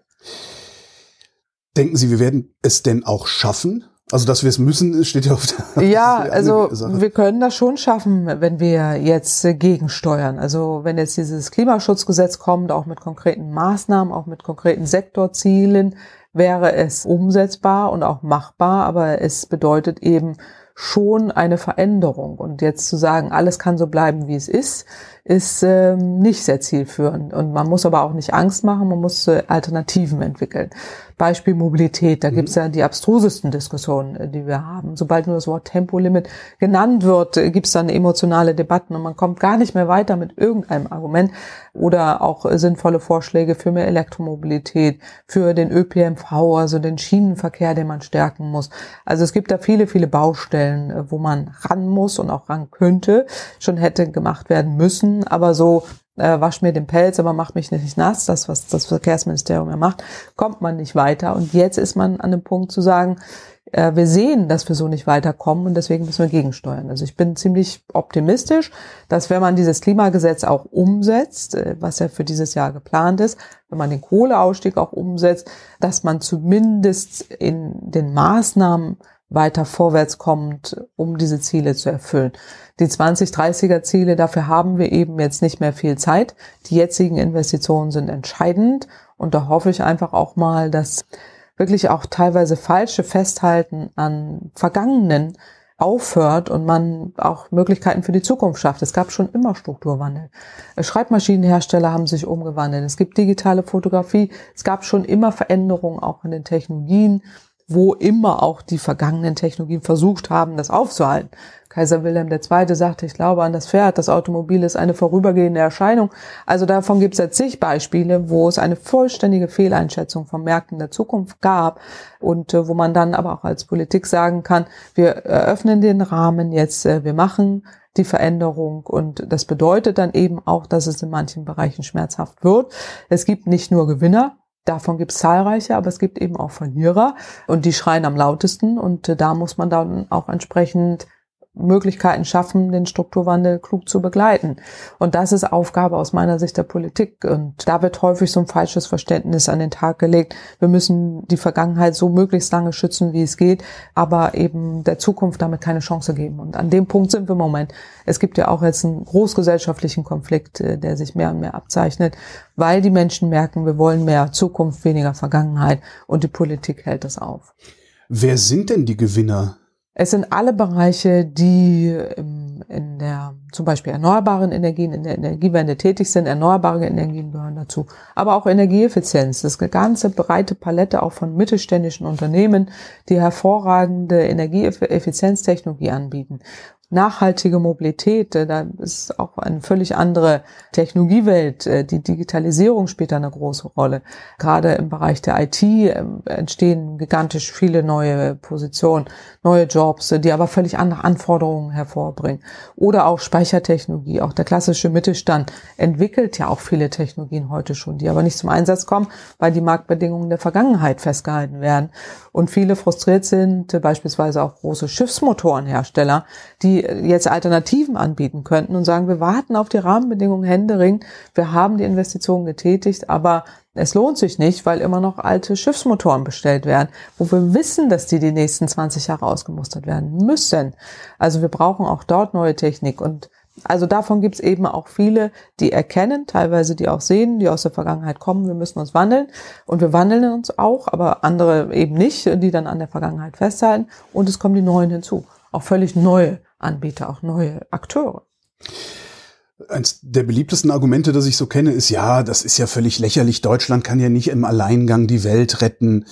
Denken Sie, wir werden es denn auch schaffen, also, dass wir es müssen, steht ja auf der Ja, also Sache. wir können das schon schaffen, wenn wir jetzt äh, gegensteuern. Also wenn jetzt dieses Klimaschutzgesetz kommt, auch mit konkreten Maßnahmen, auch mit konkreten Sektorzielen, wäre es umsetzbar und auch machbar, aber es bedeutet eben schon eine Veränderung. Und jetzt zu sagen, alles kann so bleiben, wie es ist, ist ähm, nicht sehr zielführend. Und man muss aber auch nicht Angst machen, man muss äh, Alternativen entwickeln. Beispiel Mobilität, da mhm. gibt's ja die abstrusesten Diskussionen, äh, die wir haben. Sobald nur das Wort Tempolimit genannt wird, äh, gibt's dann emotionale Debatten und man kommt gar nicht mehr weiter mit irgendeinem Argument oder auch äh, sinnvolle Vorschläge für mehr Elektromobilität, für den ÖPNV, also den Schienenverkehr, den man stärken muss. Also es gibt da viele, viele Baustellen, wo man ran muss und auch ran könnte, schon hätte gemacht werden müssen aber so äh, wasch mir den Pelz, aber mach mich nicht nass, das, was das Verkehrsministerium ja macht, kommt man nicht weiter. Und jetzt ist man an dem Punkt zu sagen, äh, wir sehen, dass wir so nicht weiterkommen und deswegen müssen wir gegensteuern. Also ich bin ziemlich optimistisch, dass wenn man dieses Klimagesetz auch umsetzt, äh, was ja für dieses Jahr geplant ist, wenn man den Kohleausstieg auch umsetzt, dass man zumindest in den Maßnahmen weiter vorwärts kommt, um diese Ziele zu erfüllen. Die 2030er Ziele, dafür haben wir eben jetzt nicht mehr viel Zeit. Die jetzigen Investitionen sind entscheidend und da hoffe ich einfach auch mal, dass wirklich auch teilweise falsche Festhalten an Vergangenen aufhört und man auch Möglichkeiten für die Zukunft schafft. Es gab schon immer Strukturwandel. Schreibmaschinenhersteller haben sich umgewandelt. Es gibt digitale Fotografie. Es gab schon immer Veränderungen auch in den Technologien wo immer auch die vergangenen Technologien versucht haben, das aufzuhalten. Kaiser Wilhelm II. sagte, ich glaube an das Pferd, das Automobil ist eine vorübergehende Erscheinung. Also davon gibt es ja zig Beispiele, wo es eine vollständige Fehleinschätzung von Märkten der Zukunft gab und äh, wo man dann aber auch als Politik sagen kann, wir eröffnen den Rahmen jetzt, äh, wir machen die Veränderung und das bedeutet dann eben auch, dass es in manchen Bereichen schmerzhaft wird. Es gibt nicht nur Gewinner, Davon gibt es zahlreiche, aber es gibt eben auch Verlierer und die schreien am lautesten und äh, da muss man dann auch entsprechend Möglichkeiten schaffen, den Strukturwandel klug zu begleiten. Und das ist Aufgabe aus meiner Sicht der Politik. Und da wird häufig so ein falsches Verständnis an den Tag gelegt. Wir müssen die Vergangenheit so möglichst lange schützen, wie es geht, aber eben der Zukunft damit keine Chance geben. Und an dem Punkt sind wir im Moment. Es gibt ja auch jetzt einen großgesellschaftlichen Konflikt, äh, der sich mehr und mehr abzeichnet, weil die Menschen merken, wir wollen mehr Zukunft, weniger Vergangenheit und die Politik hält das auf. Wer sind denn die Gewinner es sind alle Bereiche, die in der zum Beispiel erneuerbaren Energien, in der Energiewende tätig sind. Erneuerbare Energien gehören dazu. Aber auch Energieeffizienz. Das ist eine ganze breite Palette auch von mittelständischen Unternehmen, die hervorragende Energieeffizienztechnologie anbieten nachhaltige Mobilität, äh, da ist auch eine völlig andere Technologiewelt. Äh, die Digitalisierung spielt da eine große Rolle. Gerade im Bereich der IT ähm, entstehen gigantisch viele neue Positionen, neue Jobs, die aber völlig andere Anforderungen hervorbringen. Oder auch Speichertechnologie. Auch der klassische Mittelstand entwickelt ja auch viele Technologien heute schon, die aber nicht zum Einsatz kommen, weil die Marktbedingungen der Vergangenheit festgehalten werden. Und viele frustriert sind, beispielsweise auch große Schiffsmotorenhersteller, die jetzt Alternativen anbieten könnten und sagen, wir warten auf die Rahmenbedingungen händeringend, wir haben die Investitionen getätigt, aber es lohnt sich nicht, weil immer noch alte Schiffsmotoren bestellt werden, wo wir wissen, dass die die nächsten 20 Jahre ausgemustert werden müssen. Also wir brauchen auch dort neue Technik und also davon gibt es eben auch viele, die erkennen, teilweise die auch sehen, die aus der Vergangenheit kommen, wir müssen uns wandeln und wir wandeln uns auch, aber andere eben nicht, die dann an der Vergangenheit festhalten. Und es kommen die neuen hinzu, auch völlig neue Anbieter, auch neue Akteure. Eins der beliebtesten Argumente, das ich so kenne, ist, ja, das ist ja völlig lächerlich. Deutschland kann ja nicht im Alleingang die Welt retten.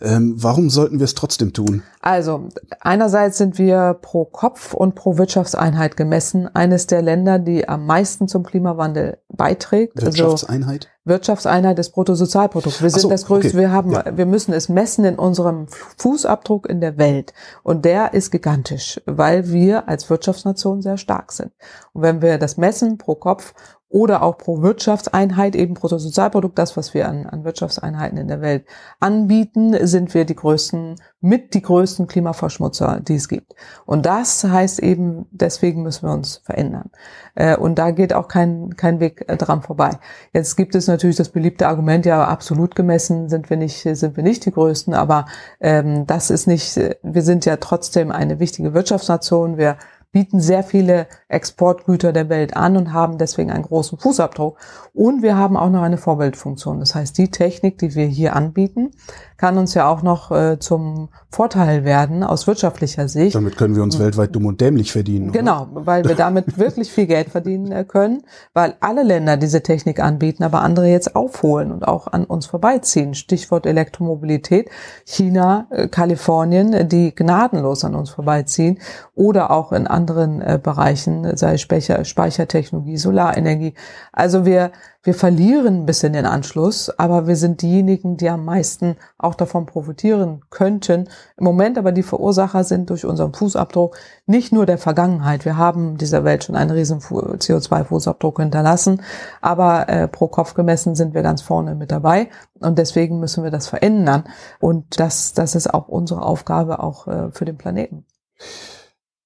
Ähm, warum sollten wir es trotzdem tun? Also, einerseits sind wir pro Kopf und pro Wirtschaftseinheit gemessen eines der Länder, die am meisten zum Klimawandel beiträgt. Also Wirtschaftseinheit? Also Wirtschaftseinheit des Bruttosozialprodukts. Wir sind so, das größte, okay. wir haben, ja. wir müssen es messen in unserem Fußabdruck in der Welt. Und der ist gigantisch, weil wir als Wirtschaftsnation sehr stark sind. Und wenn wir das messen pro Kopf oder auch pro Wirtschaftseinheit, eben Bruttosozialprodukt, das, was wir an, an Wirtschaftseinheiten in der Welt anbieten, sind wir die größten, mit die größten Klimaverschmutzer, die es gibt. Und das heißt eben, deswegen müssen wir uns verändern. Äh, und da geht auch kein, kein Weg äh, dran vorbei. Jetzt gibt es natürlich das beliebte Argument, ja, absolut gemessen sind wir nicht, sind wir nicht die größten, aber ähm, das ist nicht, wir sind ja trotzdem eine wichtige Wirtschaftsnation. Wir bieten sehr viele Exportgüter der Welt an und haben deswegen einen großen Fußabdruck. Und wir haben auch noch eine Vorbildfunktion. Das heißt, die Technik, die wir hier anbieten, kann uns ja auch noch äh, zum Vorteil werden aus wirtschaftlicher Sicht. Damit können wir uns weltweit dumm und dämlich verdienen. Genau, oder? weil wir damit wirklich viel Geld verdienen äh, können, weil alle Länder diese Technik anbieten, aber andere jetzt aufholen und auch an uns vorbeiziehen. Stichwort Elektromobilität. China, äh, Kalifornien, die gnadenlos an uns vorbeiziehen oder auch in anderen äh, Bereichen, sei Speicher, Speichertechnologie, Solarenergie. Also wir wir verlieren ein bisschen den Anschluss, aber wir sind diejenigen, die am meisten auch davon profitieren könnten. Im Moment aber die Verursacher sind durch unseren Fußabdruck nicht nur der Vergangenheit. Wir haben dieser Welt schon einen riesen CO2-Fußabdruck hinterlassen, aber äh, pro Kopf gemessen sind wir ganz vorne mit dabei und deswegen müssen wir das verändern. Und das, das ist auch unsere Aufgabe auch äh, für den Planeten.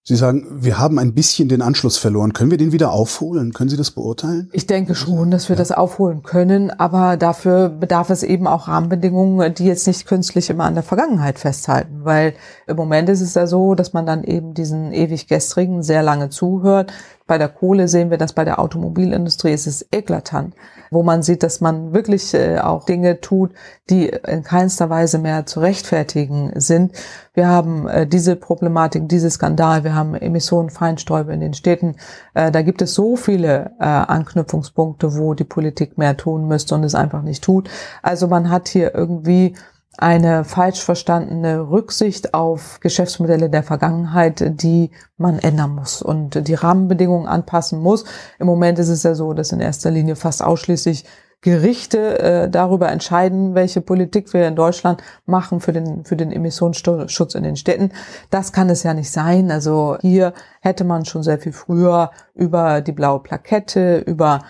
Sie sagen, wir haben ein bisschen den Anschluss verloren. Können wir den wieder aufholen? Können Sie das beurteilen? Ich denke schon, dass wir ja. das aufholen können, aber dafür bedarf es eben auch Rahmenbedingungen, die jetzt nicht künstlich immer an der Vergangenheit festhalten, weil im Moment ist es ja so, dass man dann eben diesen ewig gestrigen sehr lange zuhört, bei der Kohle sehen wir das, bei der Automobilindustrie ist es eklatant, wo man sieht, dass man wirklich äh, auch Dinge tut, die in keinster Weise mehr zu rechtfertigen sind. Wir haben äh, diese Problematik, diese Skandal, wir haben Emissionen, Feinstäube in den Städten. Äh, da gibt es so viele Anknüpfungspunkte, wo die Politik mehr tun müsste und es einfach nicht tut. Also man hat hier irgendwie eine falsch verstandene Rücksicht auf Geschäftsmodelle der Vergangenheit, die man ändern muss und die Rahmenbedingungen anpassen muss. Im Moment ist es ja so, dass in erster Linie fast ausschließlich Gerichte äh, darüber entscheiden, welche Politik wir in Deutschland machen für den, für den Emissionsschutz in den Städten. Das kann es ja nicht sein. Also hier hätte man schon sehr viel früher über die blaue Plakette, über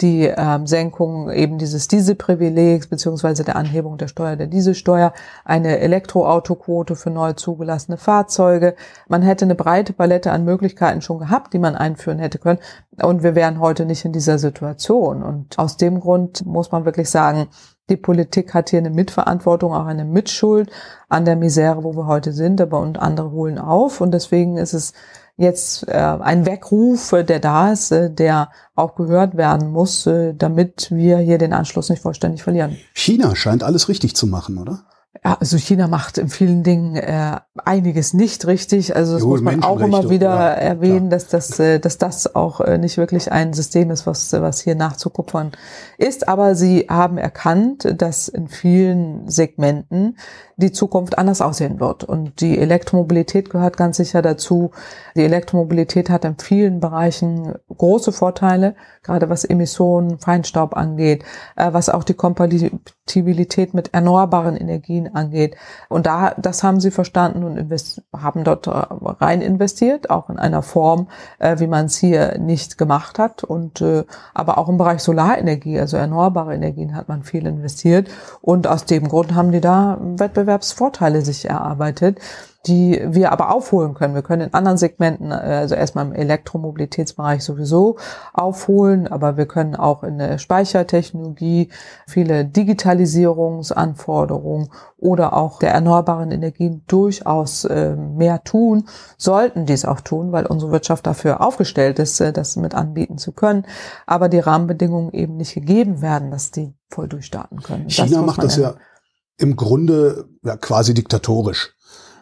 die ähm, Senkung eben dieses Dieselprivilegs beziehungsweise der Anhebung der Steuer der Dieselsteuer, eine Elektroautoquote für neu zugelassene Fahrzeuge. Man hätte eine breite Palette an Möglichkeiten schon gehabt, die man einführen hätte können. Und wir wären heute nicht in dieser Situation. Und aus dem Grund muss man wirklich sagen, die Politik hat hier eine Mitverantwortung, auch eine Mitschuld an der Misere, wo wir heute sind, aber und andere holen auf. Und deswegen ist es jetzt äh, ein Weckruf, äh, der da ist, äh, der auch gehört werden muss, äh, damit wir hier den Anschluss nicht vollständig verlieren. China scheint alles richtig zu machen, oder? Ja, also China macht in vielen Dingen äh, einiges nicht richtig. Also das jo, muss man auch immer wieder ja, erwähnen, dass das, äh, dass das auch äh, nicht wirklich ein System ist, was, was hier nachzukupfern ist. Aber sie haben erkannt, dass in vielen Segmenten die Zukunft anders aussehen wird. Und die Elektromobilität gehört ganz sicher dazu. Die Elektromobilität hat in vielen Bereichen große Vorteile, gerade was Emissionen, Feinstaub angeht, äh, was auch die Kompatibilität mit erneuerbaren Energien angeht. Und da, das haben sie verstanden und haben dort äh, rein investiert, auch in einer Form, äh, wie man es hier nicht gemacht hat. Und aber auch im Bereich Solarenergie, also erneuerbare Energien, hat man viel investiert. Und aus dem Grund haben die da Wettbewerb Wettbewerbsvorteile sich erarbeitet, die wir aber aufholen können. Wir können in anderen Segmenten, äh, also erstmal im Elektromobilitätsbereich sowieso aufholen, aber wir können auch in der Speichertechnologie viele Digitalisierungsanforderungen oder auch der erneuerbaren Energien durchaus äh, mehr tun, sollten dies auch tun, weil unsere Wirtschaft dafür aufgestellt ist, äh, das mit anbieten zu können, aber die Rahmenbedingungen eben nicht gegeben werden, dass die voll durchstarten können. China das macht das ja im Grunde ja, quasi diktatorisch.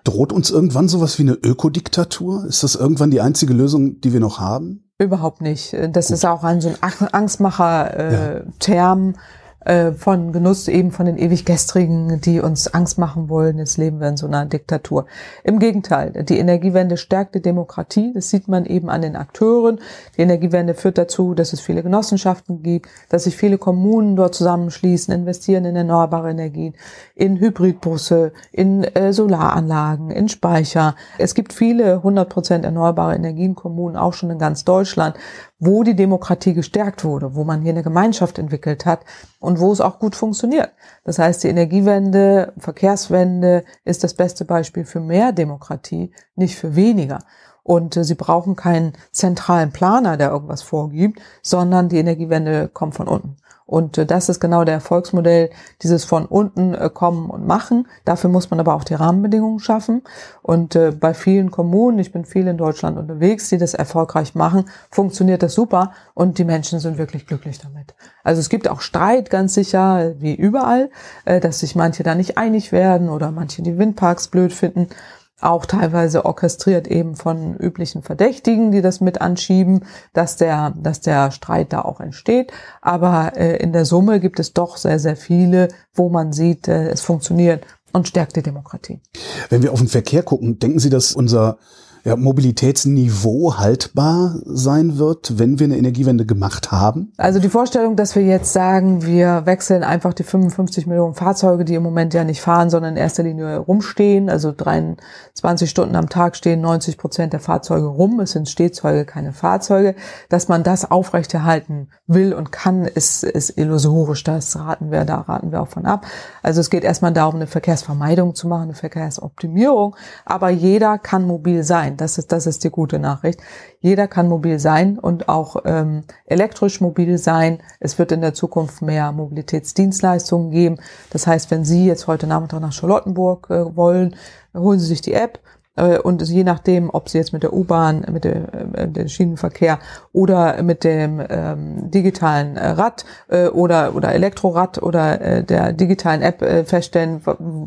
Droht uns irgendwann sowas wie eine Ökodiktatur? Ist das irgendwann die einzige Lösung, die wir noch haben? Überhaupt nicht. Das Gut. ist auch ein so ein Angstmacher-Term. Äh, ja äh, von Genuss eben von den ewig Gestrigen, die uns Angst machen wollen. Jetzt leben wir in so einer Diktatur. Im Gegenteil, die Energiewende stärkt die Demokratie. Das sieht man eben an den Akteuren. Die Energiewende führt dazu, dass es viele Genossenschaften gibt, dass sich viele Kommunen dort zusammenschließen, investieren in erneuerbare Energien, in Hybridbusse, in äh, Solaranlagen, in Speicher. Es gibt viele 100 Prozent erneuerbare Energienkommunen, auch schon in ganz Deutschland, wo die Demokratie gestärkt wurde, wo man hier eine Gemeinschaft entwickelt hat und wo es auch gut funktioniert. Das heißt, die Energiewende, Verkehrswende ist das beste Beispiel für mehr Demokratie, nicht für weniger. Und äh, sie brauchen keinen zentralen Planer, der irgendwas vorgibt, sondern die Energiewende kommt von unten. Und äh, das ist genau der Erfolgsmodell, dieses von unten äh, kommen und machen. Dafür muss man aber auch die Rahmenbedingungen schaffen. Und äh, bei vielen Kommunen, ich bin viel in Deutschland unterwegs, die das erfolgreich machen, funktioniert das super und die Menschen sind wirklich glücklich damit. Also es gibt auch Streit ganz sicher, wie überall, dass sich manche da nicht einig werden oder manche die Windparks blöd finden auch teilweise orchestriert eben von üblichen Verdächtigen, die das mit anschieben, dass der, dass der Streit da auch entsteht. Aber äh, in der Summe gibt es doch sehr, sehr viele, wo man sieht, äh, es funktioniert und stärkt die Demokratie. Wenn wir auf den Verkehr gucken, denken Sie, dass unser ja, Mobilitätsniveau haltbar sein wird, wenn wir eine Energiewende gemacht haben? Also die Vorstellung, dass wir jetzt sagen, wir wechseln einfach die 55 Millionen Fahrzeuge, die im Moment ja nicht fahren, sondern in erster Linie rumstehen, also 23 Stunden am Tag stehen 90 Prozent der Fahrzeuge rum, es sind Stehzeuge, keine Fahrzeuge, dass man das aufrechterhalten will und kann, ist, ist illusorisch, das raten wir, da raten wir auch von ab. Also es geht erstmal darum, eine Verkehrsvermeidung zu machen, eine Verkehrsoptimierung, aber jeder kann mobil sein sein. Das ist, das ist die gute Nachricht. Jeder kann mobil sein und auch ähm, elektrisch mobil sein. Es wird in der Zukunft mehr Mobilitätsdienstleistungen geben. Das heißt, wenn Sie jetzt heute Nachmittag nach Charlottenburg äh, wollen, holen Sie sich die App, und je nachdem, ob Sie jetzt mit der U-Bahn, mit dem, äh, dem Schienenverkehr oder mit dem ähm, digitalen äh, Rad äh, oder, oder Elektrorad oder äh, der digitalen App äh, feststellen,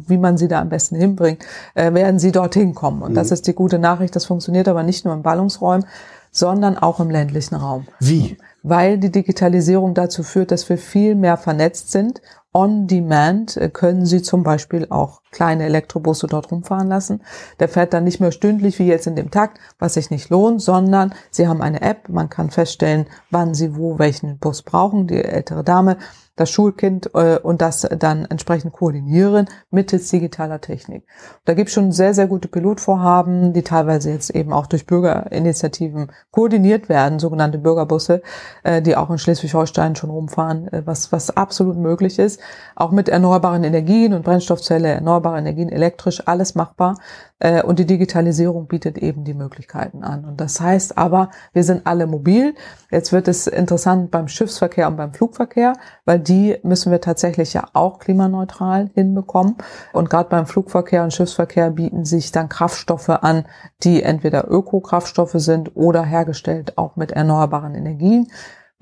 wie man sie da am besten hinbringt, äh, werden Sie dorthin kommen. Und mhm. das ist die gute Nachricht. Das funktioniert aber nicht nur in Ballungsräumen, sondern auch im ländlichen Raum. Wie? Weil die Digitalisierung dazu führt, dass wir viel mehr vernetzt sind on demand äh, können Sie zum Beispiel auch kleine Elektrobusse dort rumfahren lassen. Der fährt dann nicht mehr stündlich wie jetzt in dem Takt, was sich nicht lohnt, sondern Sie haben eine App, man kann feststellen, wann Sie wo welchen Bus brauchen. Die ältere Dame das Schulkind äh, und das dann entsprechend koordinieren mittels digitaler Technik. Da gibt es schon sehr, sehr gute Pilotvorhaben, die teilweise jetzt eben auch durch Bürgerinitiativen koordiniert werden, sogenannte Bürgerbusse, äh, die auch in Schleswig-Holstein schon rumfahren, äh, was, was absolut möglich ist. Auch mit erneuerbaren Energien und Brennstoffzelle, erneuerbare Energien, elektrisch, alles machbar. Äh, und die Digitalisierung bietet eben die Möglichkeiten an. Und das heißt aber, wir sind alle mobil. Jetzt wird es interessant beim Schiffsverkehr und beim Flugverkehr, weil die müssen wir tatsächlich ja auch klimaneutral hinbekommen. Und gerade beim Flugverkehr und Schiffsverkehr bieten sich dann Kraftstoffe an, die entweder Ökokraftstoffe sind oder hergestellt auch mit erneuerbaren Energien.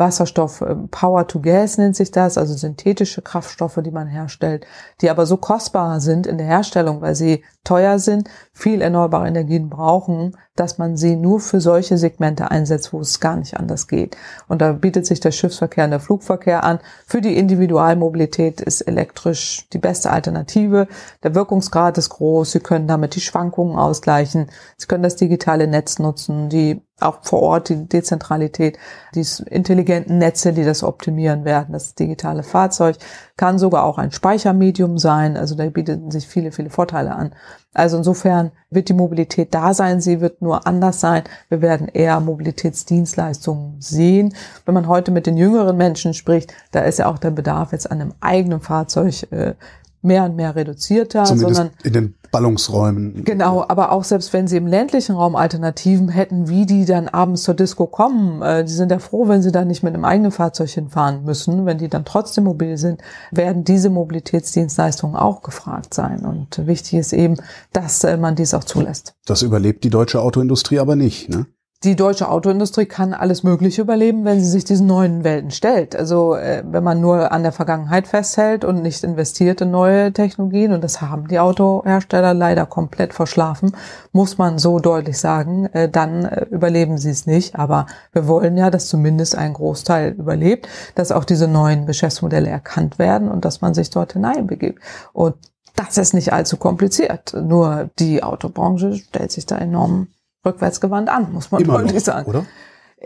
Wasserstoff, ähm, Power to Gas nennt sich das, also synthetische Kraftstoffe, die man herstellt, die aber so kostbar sind in der Herstellung, weil sie teuer sind, viel erneuerbare Energien brauchen, dass man sie nur für solche Segmente einsetzt, wo es gar nicht anders geht. Und da bietet sich der Schiffsverkehr und der Flugverkehr an. Für die Individualmobilität ist elektrisch die beste Alternative. Der Wirkungsgrad ist groß. Sie können damit die Schwankungen ausgleichen. Sie können das digitale Netz nutzen, die auch vor Ort die Dezentralität, die intelligenten Netze, die das optimieren werden. Das digitale Fahrzeug kann sogar auch ein Speichermedium sein. Also da bieten sich viele, viele Vorteile an. Also insofern wird die Mobilität da sein, sie wird nur anders sein. Wir werden eher Mobilitätsdienstleistungen sehen. Wenn man heute mit den jüngeren Menschen spricht, da ist ja auch der Bedarf jetzt an einem eigenen Fahrzeug äh, mehr und mehr reduzierter, Zumindest sondern in den Ballungsräumen. Genau, aber auch selbst wenn sie im ländlichen Raum Alternativen hätten, wie die dann abends zur Disco kommen, äh, die sind ja froh, wenn sie da nicht mit einem eigenen Fahrzeug hinfahren müssen. Wenn die dann trotzdem mobil sind, werden diese Mobilitätsdienstleistungen auch gefragt sein. Und wichtig ist eben, dass äh, man dies auch zulässt. Das überlebt die deutsche Autoindustrie aber nicht, ne? Die deutsche Autoindustrie kann alles Mögliche überleben, wenn sie sich diesen neuen Welten stellt. Also äh, wenn man nur an der Vergangenheit festhält und nicht investiert in neue Technologien, und das haben die Autohersteller leider komplett verschlafen, muss man so deutlich sagen, äh, dann äh, überleben sie es nicht. Aber wir wollen ja, dass zumindest ein Großteil überlebt, dass auch diese neuen Geschäftsmodelle erkannt werden und dass man sich dort hineinbegibt. Und das ist nicht allzu kompliziert. Nur die Autobranche stellt sich da enorm rückwärtsgewandt an, muss man Immer deutlich noch, sagen. Oder?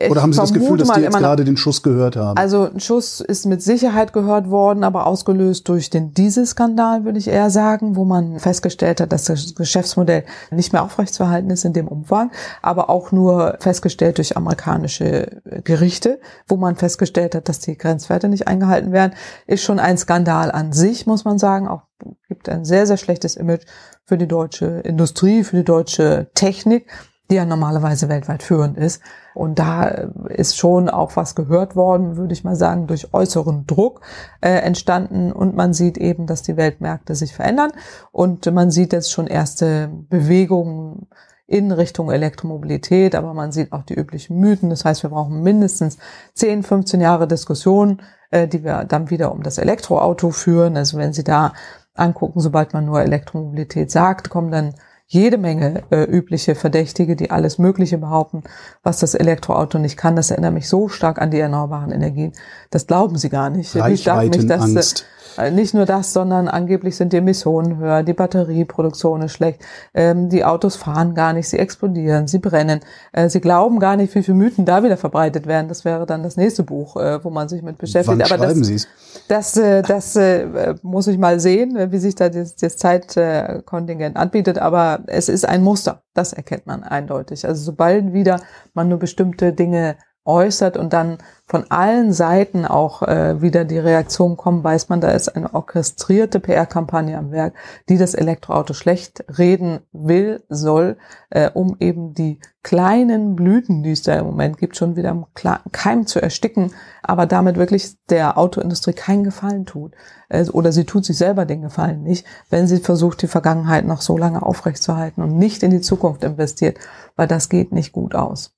Oder haben Sie das Gefühl, dass die jetzt gerade den Schuss gehört haben? Also ein Schuss ist mit Sicherheit gehört worden, aber ausgelöst durch den Dieselskandal, würde ich eher sagen, wo man festgestellt hat, dass das Geschäftsmodell nicht mehr aufrechtzuerhalten ist in dem Umfang, aber auch nur festgestellt durch amerikanische Gerichte, wo man festgestellt hat, dass die Grenzwerte nicht eingehalten werden, ist schon ein Skandal an sich, muss man sagen. Auch gibt ein sehr, sehr schlechtes Image für die deutsche Industrie, für die deutsche Technik die ja normalerweise weltweit führend ist. Und da ist schon auch was gehört worden, würde ich mal sagen, durch äußeren Druck äh, entstanden. Und man sieht eben, dass die Weltmärkte sich verändern. Und man sieht jetzt schon erste Bewegungen in Richtung Elektromobilität, aber man sieht auch die üblichen Mythen. Das heißt, wir brauchen mindestens 10, 15 Jahre Diskussion, äh, die wir dann wieder um das Elektroauto führen. Also wenn Sie da angucken, sobald man nur Elektromobilität sagt, kommen dann jede Menge äh, übliche Verdächtige, die alles Mögliche behaupten, was das Elektroauto nicht kann. Das erinnert mich so stark an die erneuerbaren Energien. Das glauben sie gar nicht. Wie stark mich das, Angst. Äh, nicht nur das, sondern angeblich sind die Emissionen höher, die Batterieproduktion ist schlecht, ähm, die Autos fahren gar nicht, sie explodieren, sie brennen. Äh, sie glauben gar nicht, wie viele Mythen da wieder verbreitet werden. Das wäre dann das nächste Buch, äh, wo man sich mit beschäftigt. Wann Aber schreiben das, Sie's? das, äh, das äh, muss ich mal sehen, wie sich da das, das Zeitkontingent anbietet. Aber es ist ein Muster, das erkennt man eindeutig. Also sobald wieder man nur bestimmte Dinge äußert und dann von allen Seiten auch äh, wieder die Reaktion kommen, weiß man, da ist eine orchestrierte PR-Kampagne am Werk, die das Elektroauto schlecht reden will, soll, äh, um eben die kleinen Blüten, die es da im Moment gibt, schon wieder im Keim zu ersticken, aber damit wirklich der Autoindustrie keinen Gefallen tut. Äh, oder sie tut sich selber den Gefallen nicht, wenn sie versucht, die Vergangenheit noch so lange aufrechtzuerhalten und nicht in die Zukunft investiert, weil das geht nicht gut aus.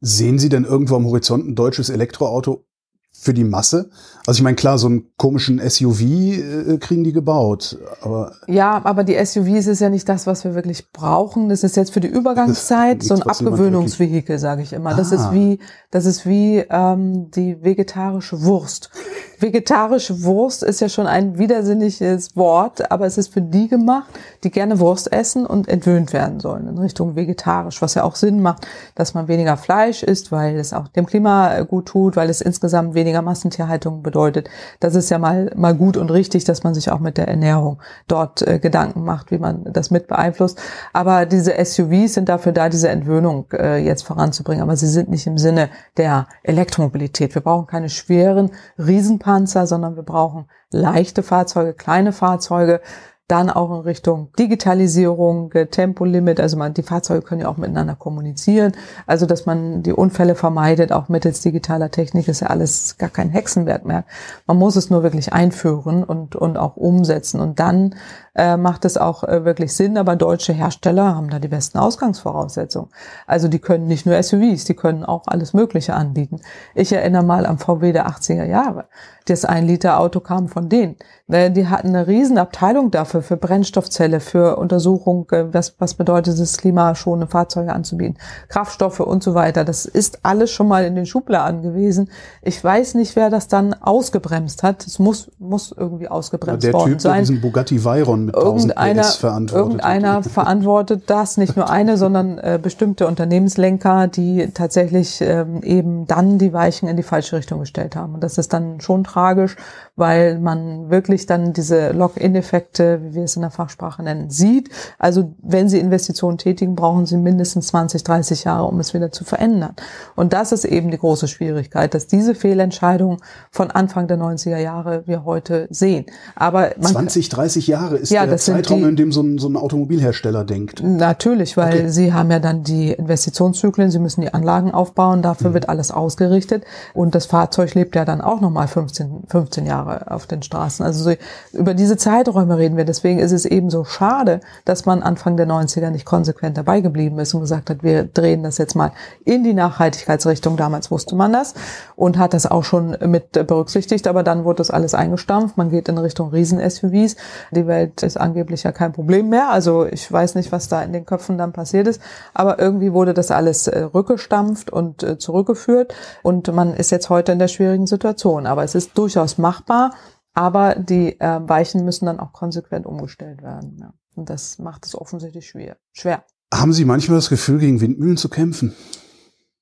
Sehen Sie denn irgendwo am Horizont ein deutsches Elektroauto? für die Masse? Also ich meine, klar, so einen komischen SUV äh, kriegen die gebaut, aber ja, aber die SUVs ist ja nicht das, was wir wirklich brauchen. Das ist jetzt für die Übergangszeit so ein Abgewöhnungsvehikel, sage ich immer. Das ah. ist wie, das ist wie ähm, die vegetarische Wurst. Vegetarische Wurst ist ja schon ein widersinniges Wort, aber es ist für die gemacht, die gerne Wurst essen und entwöhnt werden sollen in Richtung vegetarisch, was ja auch Sinn macht, dass man weniger Fleisch isst, weil es auch dem Klima gut tut, weil es insgesamt weniger Massentierhaltung bedeutet. Das ist ja mal, mal gut und richtig, dass man sich auch mit der Ernährung dort äh, Gedanken macht, wie man das mit beeinflusst. Aber diese SUVs sind dafür da, diese Entwöhnung äh, jetzt voranzubringen. Aber sie sind nicht im Sinne der Elektromobilität. Wir brauchen keine schweren Riesenpanzer, sondern wir brauchen leichte Fahrzeuge, kleine Fahrzeuge, dann auch in Richtung Digitalisierung, Tempolimit, also man, die Fahrzeuge können ja auch miteinander kommunizieren, also dass man die Unfälle vermeidet, auch mittels digitaler Technik, ist ja alles gar kein Hexenwert mehr. Man muss es nur wirklich einführen und, und auch umsetzen und dann äh, macht es auch äh, wirklich Sinn, aber deutsche Hersteller haben da die besten Ausgangsvoraussetzungen. Also die können nicht nur SUVs, die können auch alles Mögliche anbieten. Ich erinnere mal am VW der 80er Jahre. Das ein Liter Auto kam von denen. Ne, die hatten eine Riesenabteilung dafür, für Brennstoffzelle, für Untersuchung, äh, was, was bedeutet es, klimaschonende Fahrzeuge anzubieten, Kraftstoffe und so weiter. Das ist alles schon mal in den Schubladen gewesen. Ich weiß nicht, wer das dann ausgebremst hat. Es muss, muss irgendwie ausgebremst ja, worden typ, sein. Der diesen Bugatti Veyron mit irgendeiner, PS verantwortet. Irgendeiner verantwortet das, nicht nur eine, sondern äh, bestimmte Unternehmenslenker, die tatsächlich ähm, eben dann die Weichen in die falsche Richtung gestellt haben. Und das ist dann schon tragisch, weil man wirklich dann diese Lock-in-Effekte, wie wir es in der Fachsprache nennen, sieht. Also wenn Sie Investitionen tätigen, brauchen Sie mindestens 20, 30 Jahre, um es wieder zu verändern. Und das ist eben die große Schwierigkeit, dass diese Fehlentscheidung von Anfang der 90er Jahre wir heute sehen. Aber man 20, 30 Jahre ist ja, der Zeitraum, die, in dem so ein, so ein Automobilhersteller denkt. Natürlich, weil okay. Sie haben ja dann die Investitionszyklen, Sie müssen die Anlagen aufbauen, dafür mhm. wird alles ausgerichtet und das Fahrzeug lebt ja dann auch nochmal 15, 15 Jahre Jahre auf den Straßen. Also so, über diese Zeiträume reden wir. Deswegen ist es eben so schade, dass man Anfang der 90er nicht konsequent dabei geblieben ist und gesagt hat, wir drehen das jetzt mal in die Nachhaltigkeitsrichtung. Damals wusste man das und hat das auch schon mit berücksichtigt, aber dann wurde das alles eingestampft. Man geht in Richtung Riesen-SUVs. Die Welt ist angeblich ja kein Problem mehr. Also ich weiß nicht, was da in den Köpfen dann passiert ist, aber irgendwie wurde das alles äh, rückgestampft und äh, zurückgeführt und man ist jetzt heute in der schwierigen Situation. Aber es ist durchaus machbar machbar, aber die äh, Weichen müssen dann auch konsequent umgestellt werden. Ja. Und das macht es offensichtlich schwer. schwer. Haben Sie manchmal das Gefühl, gegen Windmühlen zu kämpfen?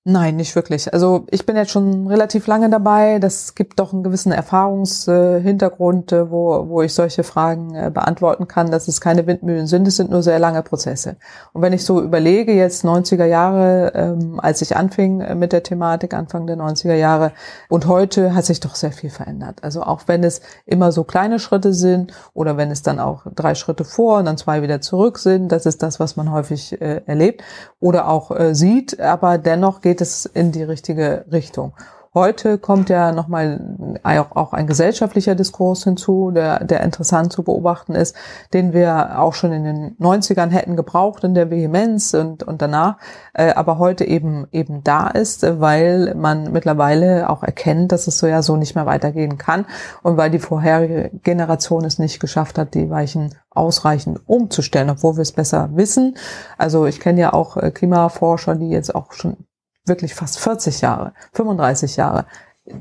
Nein, nicht wirklich. Also ich bin jetzt schon relativ lange dabei. Das gibt doch einen gewissen Erfahrungshintergrund, äh, wo, wo ich solche Fragen äh, beantworten kann, dass es keine Windmühlen sind. Es sind nur sehr lange Prozesse. Und wenn ich so überlege, jetzt 90er Jahre, ähm, als ich anfing äh, mit der Thematik, Anfang der 90er Jahre, und heute hat sich doch sehr viel verändert. Also auch wenn es immer so kleine Schritte sind oder wenn es dann auch drei Schritte vor und dann zwei wieder zurück sind, das ist das, was man häufig erlebt oder auch sieht. Aber dennoch geht geht es in die richtige Richtung. Heute kommt ja nochmal auch, ein gesellschaftlicher Diskurs hinzu, der, der interessant zu beobachten ist, den wir auch schon in den 90ern hätten gebraucht in der Vehemenz und, und danach, äh, aber heute eben, eben da ist, weil man mittlerweile auch erkennt, dass es so ja so nicht mehr weitergehen kann und weil die vorherige Generation es nicht geschafft hat, die Weichen ausreichend umzustellen, obwohl wir es besser wissen. Also ich kenne ja auch äh, Klimaforscher, die jetzt auch schon wirklich fast 40 Jahre, 35 Jahre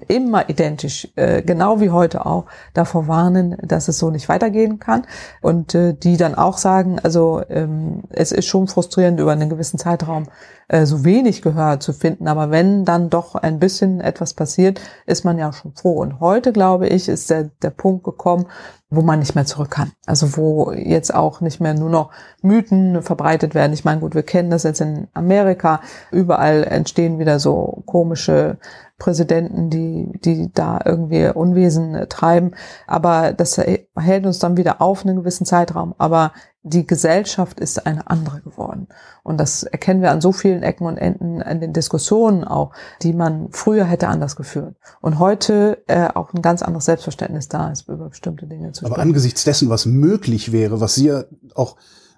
immer identisch, äh, genau wie heute auch, davor warnen, dass es so nicht weitergehen kann. Und äh, die dann auch sagen, also ähm, es ist schon frustrierend, über einen gewissen Zeitraum äh, so wenig Gehör zu finden. Aber wenn dann doch ein bisschen etwas passiert, ist man ja schon froh. Und heute, glaube ich, ist der, der Punkt gekommen, wo man nicht mehr zurück kann. Also wo jetzt auch nicht mehr nur noch Mythen verbreitet werden. Ich meine, gut, wir kennen das jetzt in Amerika. Überall entstehen wieder so komische Präsidenten, die, die da irgendwie Unwesen treiben. Aber das hält uns dann wieder auf einen gewissen Zeitraum. Aber die Gesellschaft ist eine andere geworden. Und das erkennen wir an so vielen Ecken und Enden, an den Diskussionen auch, die man früher hätte anders geführt. Und heute äh, auch ein ganz anderes Selbstverständnis da ist, über bestimmte Dinge zu sprechen. Aber angesichts dessen, was möglich wäre, was Sie ja auch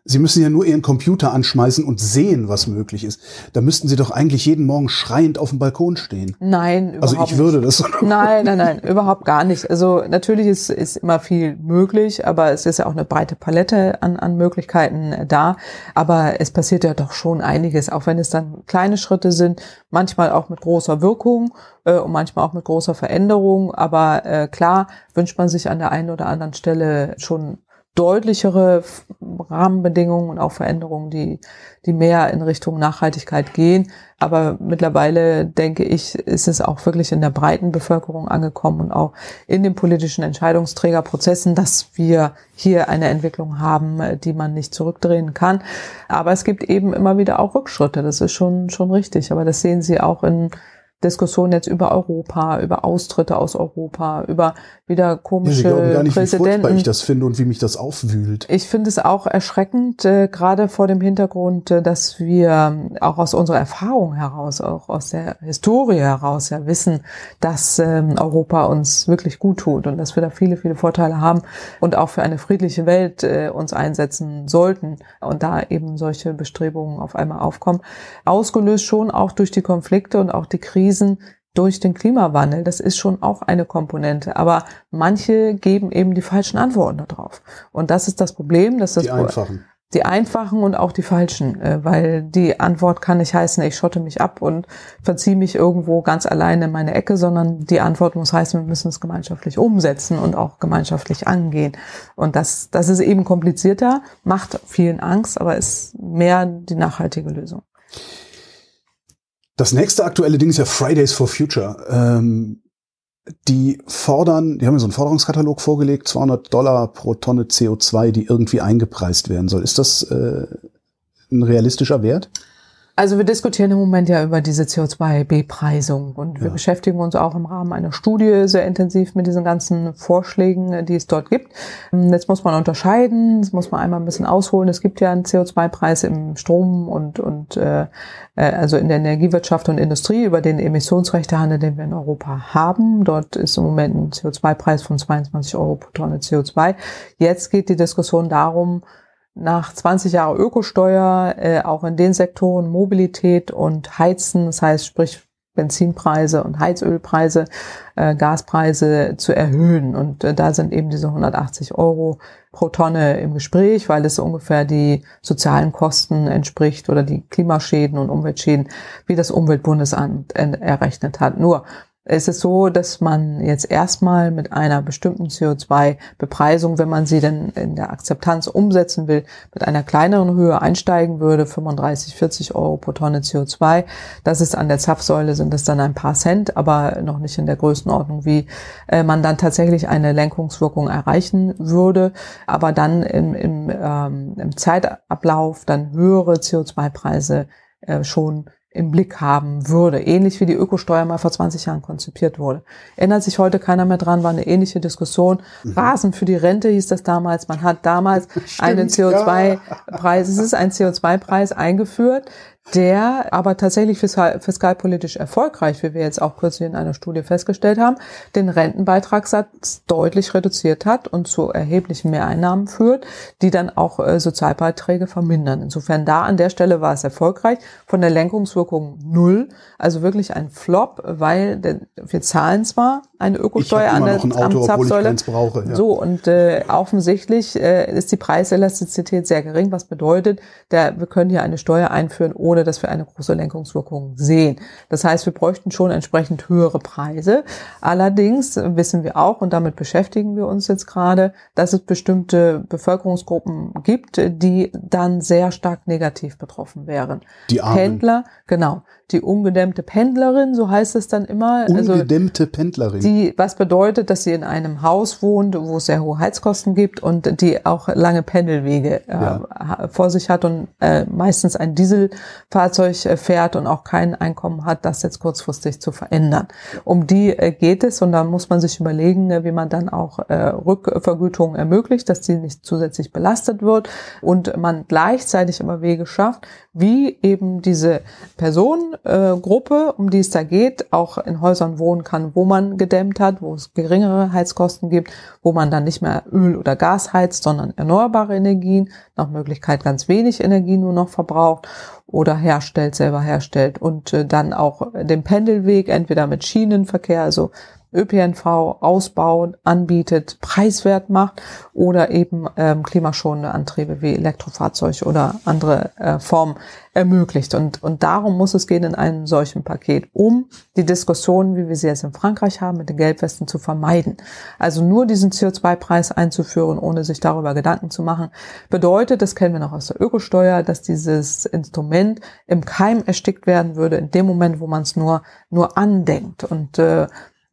Sie müssen ja nur Ihren Computer anschmeißen und sehen, was möglich ist. Da müssten Sie doch eigentlich jeden Morgen schreiend auf dem Balkon stehen. Nein, überhaupt Also ich würde das. Nein, nein, nein, überhaupt gar nicht. Also natürlich ist, ist immer viel möglich, aber es ist ja auch eine breite Palette an, an Möglichkeiten da. Aber es passiert ja doch schon einiges, auch wenn es dann kleine Schritte sind, manchmal auch mit großer Wirkung äh, und manchmal auch mit großer Veränderung. Aber äh, klar wünscht man sich an der einen oder anderen Stelle schon deutlichere Rahmenbedingungen und auch Veränderungen, die, die mehr in Richtung Nachhaltigkeit gehen. Aber mittlerweile, denke ich, ist es auch wirklich in der breiten Bevölkerung angekommen und auch in den politischen Entscheidungsträgerprozessen, dass wir hier eine Entwicklung haben, die man nicht zurückdrehen kann. Aber es gibt eben immer wieder auch Rückschritte. Das ist schon, schon richtig. Aber das sehen Sie auch in Diskussion jetzt über Europa, über Austritte aus Europa, über wieder komische ja, gar nicht, Präsidenten. Wie ich das finde und wie mich das aufwühlt. Ich finde es auch erschreckend, äh, gerade vor dem Hintergrund, äh, dass wir ähm, auch aus unserer Erfahrung heraus, auch aus der Historie heraus ja wissen, dass ähm, Europa uns wirklich gut tut und dass wir da viele, viele Vorteile haben und auch für eine friedliche Welt äh, uns einsetzen sollten und da eben solche Bestrebungen auf einmal aufkommen. Ausgelöst schon auch durch die Konflikte und auch die Krisen durch den Klimawandel. Das ist schon auch eine Komponente. Aber manche geben eben die falschen Antworten darauf. Und das ist das Problem, dass das die einfachen. Die einfachen und auch die falschen, äh, weil die Antwort kann nicht heißen, ich schotte mich ab und verziehe mich irgendwo ganz alleine in meine Ecke, sondern die Antwort muss heißen, wir müssen es gemeinschaftlich umsetzen und auch gemeinschaftlich angehen. Und das, das ist eben komplizierter, macht vielen Angst, aber ist mehr die nachhaltige Lösung. Das nächste aktuelle Ding ist ja Fridays for Future. Ähm, die fordern, die haben ja so einen Forderungskatalog vorgelegt, 200 Dollar pro Tonne CO2, die irgendwie eingepreist werden soll. Ist das äh, ein realistischer Wert? Also wir diskutieren im Moment ja über diese CO2-Bepreisung und wir beschäftigen uns auch im Rahmen einer Studie sehr intensiv mit diesen ganzen Vorschlägen, die es dort gibt. Ähm, jetzt muss man unterscheiden, das muss man einmal ein bisschen ausholen. Es gibt ja einen CO2-Preis im Strom und, und äh, äh, also in der Energiewirtschaft und Industrie über den Emissionsrechtehandel, den wir in Europa haben. Dort ist im Moment ein CO2-Preis von 22 Euro pro Tonne CO2. Jetzt geht die Diskussion darum, nach 20 Jahren Ökosteuer äh, auch in den Sektoren Mobilität und Heizen, das heißt sprich Benzinpreise und Heizölpreise, äh, Gaspreise zu erhöhen. Und äh, da sind eben diese 180 Euro pro Tonne im Gespräch, weil es ungefähr die sozialen Kosten entspricht oder die Klimaschäden und Umweltschäden, wie das Umweltbundesamt errechnet hat. Nur es ist so, dass man jetzt erstmal mit einer bestimmten CO2-Bepreisung, wenn man sie denn in der Akzeptanz umsetzen will, mit einer kleineren Höhe einsteigen würde, 35, 40 Euro pro Tonne CO2. Das ist an der Zapfsäule sind es dann ein paar Cent, aber noch nicht in der Größenordnung, wie äh, man dann tatsächlich eine Lenkungswirkung erreichen würde. Aber dann im, im, ähm, im Zeitablauf dann höhere CO2-Preise äh, schon im Blick haben würde. Ähnlich wie die Ökosteuer mal vor 20 Jahren konzipiert wurde. Erinnert sich heute keiner mehr dran, war eine ähnliche Diskussion. Mhm. Rasen für die Rente hieß das damals. Man hat damals Stimmt, einen CO2-Preis, ja. es ist ein CO2-Preis eingeführt, der aber tatsächlich fiskal, fiskalpolitisch erfolgreich, wie wir jetzt auch kürzlich in einer Studie festgestellt haben, den Rentenbeitragssatz deutlich reduziert hat und zu erheblichen Mehreinnahmen führt, die dann auch äh, Sozialbeiträge vermindern. Insofern da an der Stelle war es erfolgreich, von der Lenkungswirkung null, also wirklich ein Flop, weil der, wir zahlen zwar eine Ökosteuer an der Auto, Zapfsäule. Brauche, ja. So und äh, offensichtlich äh, ist die Preiselastizität sehr gering, was bedeutet, der, wir können hier eine Steuer einführen, ohne dass wir eine große Lenkungswirkung sehen. Das heißt, wir bräuchten schon entsprechend höhere Preise. Allerdings wissen wir auch und damit beschäftigen wir uns jetzt gerade, dass es bestimmte Bevölkerungsgruppen gibt, die dann sehr stark negativ betroffen wären. Die Armen. Pendler, genau die ungedämmte Pendlerin, so heißt es dann immer. Also ungedämmte also Pendlerin. Die, was bedeutet, dass sie in einem Haus wohnt, wo es sehr hohe Heizkosten gibt und die auch lange Pendelwege äh, ja. vor sich hat und äh, meistens ein Dieselfahrzeug Fahrzeug fährt und auch kein Einkommen hat, das jetzt kurzfristig zu verändern. Um die geht es und da muss man sich überlegen, wie man dann auch Rückvergütung ermöglicht, dass die nicht zusätzlich belastet wird und man gleichzeitig immer Wege schafft, wie eben diese Personengruppe, um die es da geht, auch in Häusern wohnen kann, wo man gedämmt hat, wo es geringere Heizkosten gibt, wo man dann nicht mehr Öl oder Gas heizt, sondern erneuerbare Energien, nach Möglichkeit ganz wenig Energie nur noch verbraucht oder herstellt, selber herstellt und äh, dann auch den Pendelweg entweder mit Schienenverkehr, also ÖPNV ausbaut, anbietet, preiswert macht oder eben ähm, klimaschonende Antriebe wie Elektrofahrzeuge oder andere äh, Formen ermöglicht. Und, und darum muss es gehen in einem solchen Paket, um die Diskussion, wie wir sie jetzt in Frankreich haben, mit den Gelbwesten zu vermeiden. Also nur diesen CO2-Preis einzuführen, ohne sich darüber Gedanken zu machen, bedeutet, das kennen wir noch aus der Ökosteuer, dass dieses Instrument im Keim erstickt werden würde, in dem Moment, wo man es nur, nur andenkt. Und äh,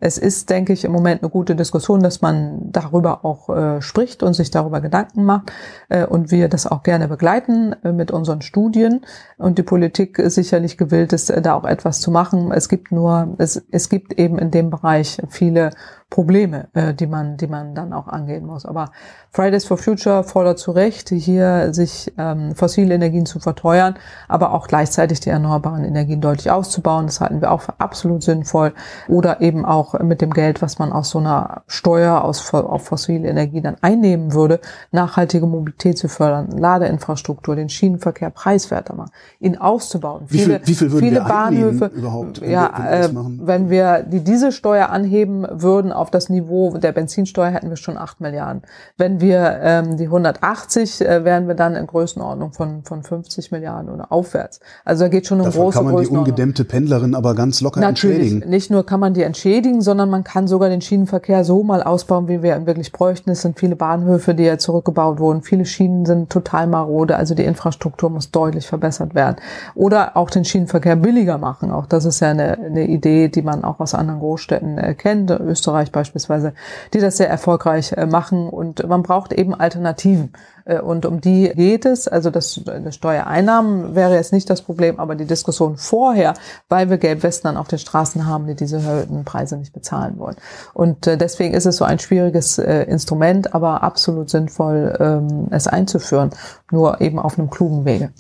es ist, denke ich, im Moment eine gute Diskussion, dass man darüber auch äh, spricht und sich darüber Gedanken macht äh, und wir das auch gerne begleiten äh, mit unseren Studien und die Politik sicherlich gewillt ist, äh, da auch etwas zu machen. Es gibt nur, es, es gibt eben in dem Bereich viele Probleme, äh, die man, die man dann auch angehen muss. Aber Fridays for Future fordert zu Recht, hier sich ähm, fossile Energien zu verteuern, aber auch gleichzeitig die erneuerbaren Energien deutlich auszubauen. Das halten wir auch für absolut sinnvoll. Oder eben auch mit dem Geld, was man aus so einer Steuer aus, auf fossile Energie dann einnehmen würde, nachhaltige Mobilität zu fördern, Ladeinfrastruktur, den Schienenverkehr preiswerter machen, ihn auszubauen. Wie viel, wie viel würden viele wir Bahnhöfe überhaupt, wenn ja, wir, wenn, wir machen? wenn wir die Dieselsteuer anheben würden auf das Niveau der Benzinsteuer, hätten wir schon 8 Milliarden. Wenn wir ähm, die 180, äh, wären wir dann in Größenordnung von, von 50 Milliarden oder aufwärts. Also da geht schon um Davon große kann man die ungedämmte Pendlerin aber ganz locker Natürlich, entschädigen. nicht nur kann man die entschädigen, sondern man kann sogar den Schienenverkehr so mal ausbauen, wie wir ihn wirklich bräuchten. Es sind viele Bahnhöfe, die ja zurückgebaut wurden. Viele Schienen sind total marode, also die Infrastruktur muss deutlich verbessert werden. Oder auch den Schienenverkehr billiger machen. Auch das ist ja eine, eine Idee, die man auch aus anderen Großstädten äh, kennt, Österreich beispielsweise, die das sehr erfolgreich äh, machen. Und man braucht eben Alternativen. Äh, Und um die geht es. Also das, das Steuereinnahmen wäre jetzt nicht das Problem, aber die Diskussion vorher, weil wir Gelbwesten dann auf den Straßen haben, die diese erhöhten Preise nicht bezahlen wollen. Und äh, deswegen ist es so ein schwieriges äh, Instrument, aber absolut sinnvoll, ähm, es einzuführen, nur eben auf einem klugen Wege.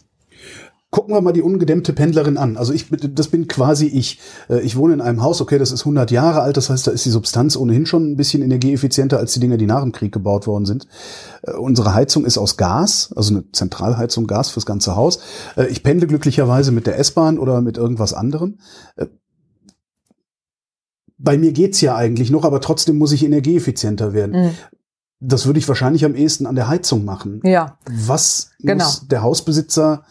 Gucken wir mal die ungedämmte Pendlerin an. Also ich, das bin quasi ich. Äh, Ich wohne in einem Haus, okay, das ist 100 Jahre alt, das heißt, da ist die Substanz ohnehin schon ein bisschen energieeffizienter als die Dinger, die nach dem Krieg gebaut worden sind. Äh, Unsere Heizung ist aus Gas, also eine Zentralheizung Gas fürs ganze Haus. Äh, Ich pendle glücklicherweise mit der S-Bahn oder mit irgendwas anderem. Bei mir geht's ja eigentlich noch, aber trotzdem muss ich energieeffizienter werden. Mhm. Das würde ich wahrscheinlich am ehesten an der Heizung machen. Ja, Was Genau. muss der Hausbesitzer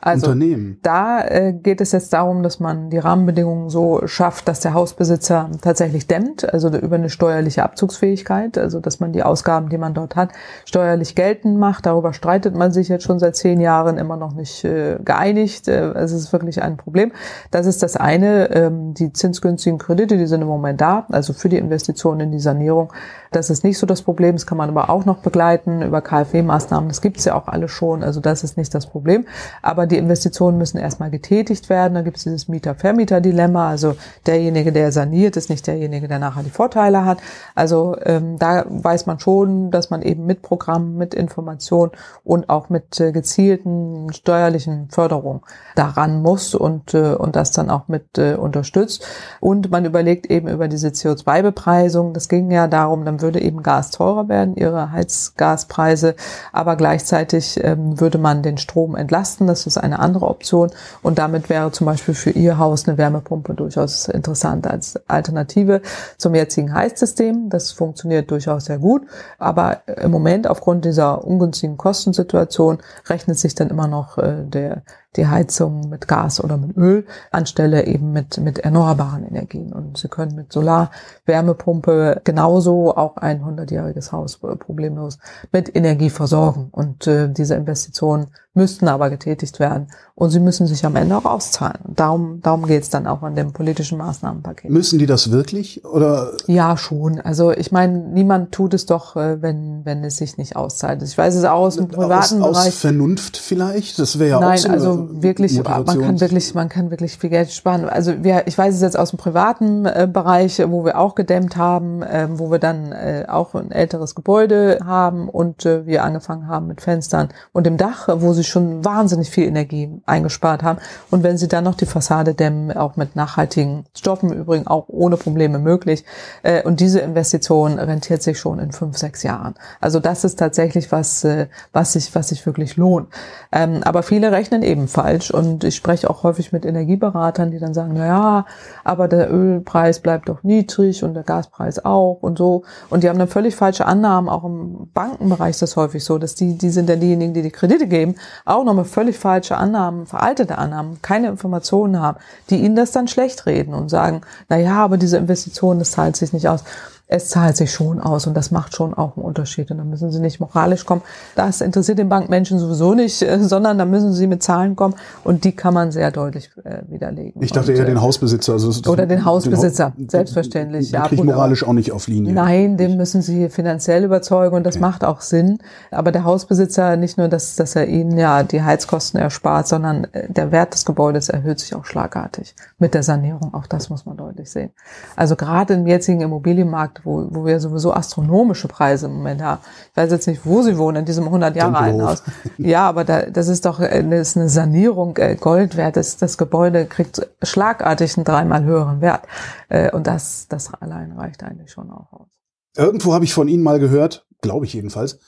also unternehmen? Da äh, geht es jetzt darum, dass man die Rahmenbedingungen so schafft, dass der Hausbesitzer tatsächlich dämmt, also über eine steuerliche Abzugsfähigkeit, also dass man die Ausgaben, die man dort hat, steuerlich geltend macht. Darüber streitet man sich jetzt schon seit zehn Jahren immer noch nicht äh, geeinigt. Äh, es ist wirklich ein Problem. Das ist das eine. Ähm, die zinsgünstigen Kredite, die sind im Moment da, also für die Investitionen in die Sanierung. Das ist nicht so das Problem. Das kann man aber auch noch begleiten über KfW-Maßnahmen. Das gibt's ja auch alle schon. Also das ist nicht das Problem. Aber die Investitionen müssen erstmal getätigt werden. Da gibt's dieses Mieter-Vermieter-Dilemma. Also derjenige, der saniert, ist nicht derjenige, der nachher die Vorteile hat. Also ähm, da weiß man schon, dass man eben mit Programmen, mit Information und auch mit äh, gezielten steuerlichen Förderungen daran muss und, äh, und das dann auch mit äh, unterstützt. Und man überlegt eben über diese CO2-Bepreisung. Das ging ja darum, dann würde eben Gas teurer werden, ihre Heizgaspreise, aber gleichzeitig ähm, würde man den Strom entlasten. Das ist eine andere Option. Und damit wäre zum Beispiel für Ihr Haus eine Wärmepumpe durchaus interessant als Alternative zum jetzigen Heizsystem. Das funktioniert durchaus sehr gut. Aber im Moment aufgrund dieser ungünstigen Kostensituation rechnet sich dann immer noch äh, der die Heizung mit Gas oder mit Öl anstelle eben mit, mit erneuerbaren Energien. Und Sie können mit Solar, Wärmepumpe genauso auch ein 100-jähriges Haus äh, problemlos mit Energie versorgen. Und äh, diese Investitionen müssten aber getätigt werden. Und sie müssen sich am Ende auch auszahlen. Darum, darum geht es dann auch an dem politischen Maßnahmenpaket. Müssen die das wirklich? Oder Ja, schon. Also ich meine, niemand tut es doch, äh, wenn, wenn es sich nicht auszahlt. Ich weiß es auch aus dem privaten aus, aus Bereich. Vernunft vielleicht? Das wäre ja Nein, auch so also also wirklich, man kann wirklich, man kann wirklich viel Geld sparen. Also wir, ich weiß es jetzt aus dem privaten äh, Bereich, wo wir auch gedämmt haben, äh, wo wir dann äh, auch ein älteres Gebäude haben und äh, wir angefangen haben mit Fenstern und dem Dach, wo sie schon wahnsinnig viel Energie eingespart haben. Und wenn sie dann noch die Fassade dämmen, auch mit nachhaltigen Stoffen, übrigens auch ohne Probleme möglich. Äh, und diese Investition rentiert sich schon in fünf, sechs Jahren. Also das ist tatsächlich was, äh, was sich, was sich wirklich lohnt. Ähm, aber viele rechnen eben falsch und ich spreche auch häufig mit Energieberatern, die dann sagen, na ja, aber der Ölpreis bleibt doch niedrig und der Gaspreis auch und so. Und die haben dann völlig falsche Annahmen. Auch im Bankenbereich ist das häufig so, dass die, die sind dann diejenigen, die die Kredite geben, auch nochmal völlig falsche Annahmen, veraltete Annahmen, keine Informationen haben, die ihnen das dann schlecht reden und sagen, na ja, aber diese Investition, das zahlt sich nicht aus es zahlt sich schon aus und das macht schon auch einen Unterschied. Und da müssen Sie nicht moralisch kommen. Das interessiert den Bankmenschen sowieso nicht, äh, sondern da müssen Sie mit Zahlen kommen und die kann man sehr deutlich äh, widerlegen. Ich dachte und, eher den Hausbesitzer. Also oder den Hausbesitzer, den, selbstverständlich. Den ja, kriegt moralisch auch nicht auf Linie. Nein, den müssen Sie finanziell überzeugen und das okay. macht auch Sinn. Aber der Hausbesitzer, nicht nur, dass, dass er Ihnen ja die Heizkosten erspart, sondern äh, der Wert des Gebäudes erhöht sich auch schlagartig mit der Sanierung. Auch das muss man deutlich sehen. Also gerade im jetzigen Immobilienmarkt wo, wo wir sowieso astronomische Preise im Moment haben. Ich weiß jetzt nicht, wo sie wohnen, in diesem 100 Jahre alten Haus. Ja, aber da, das ist doch äh, das ist eine Sanierung äh, Gold wert. Das, das Gebäude kriegt schlagartig einen dreimal höheren Wert. Äh, und das, das allein reicht eigentlich schon auch aus. Irgendwo habe ich von Ihnen mal gehört, glaube ich jedenfalls,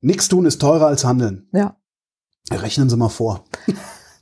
nichts tun ist teurer als handeln. Ja. Rechnen Sie mal vor.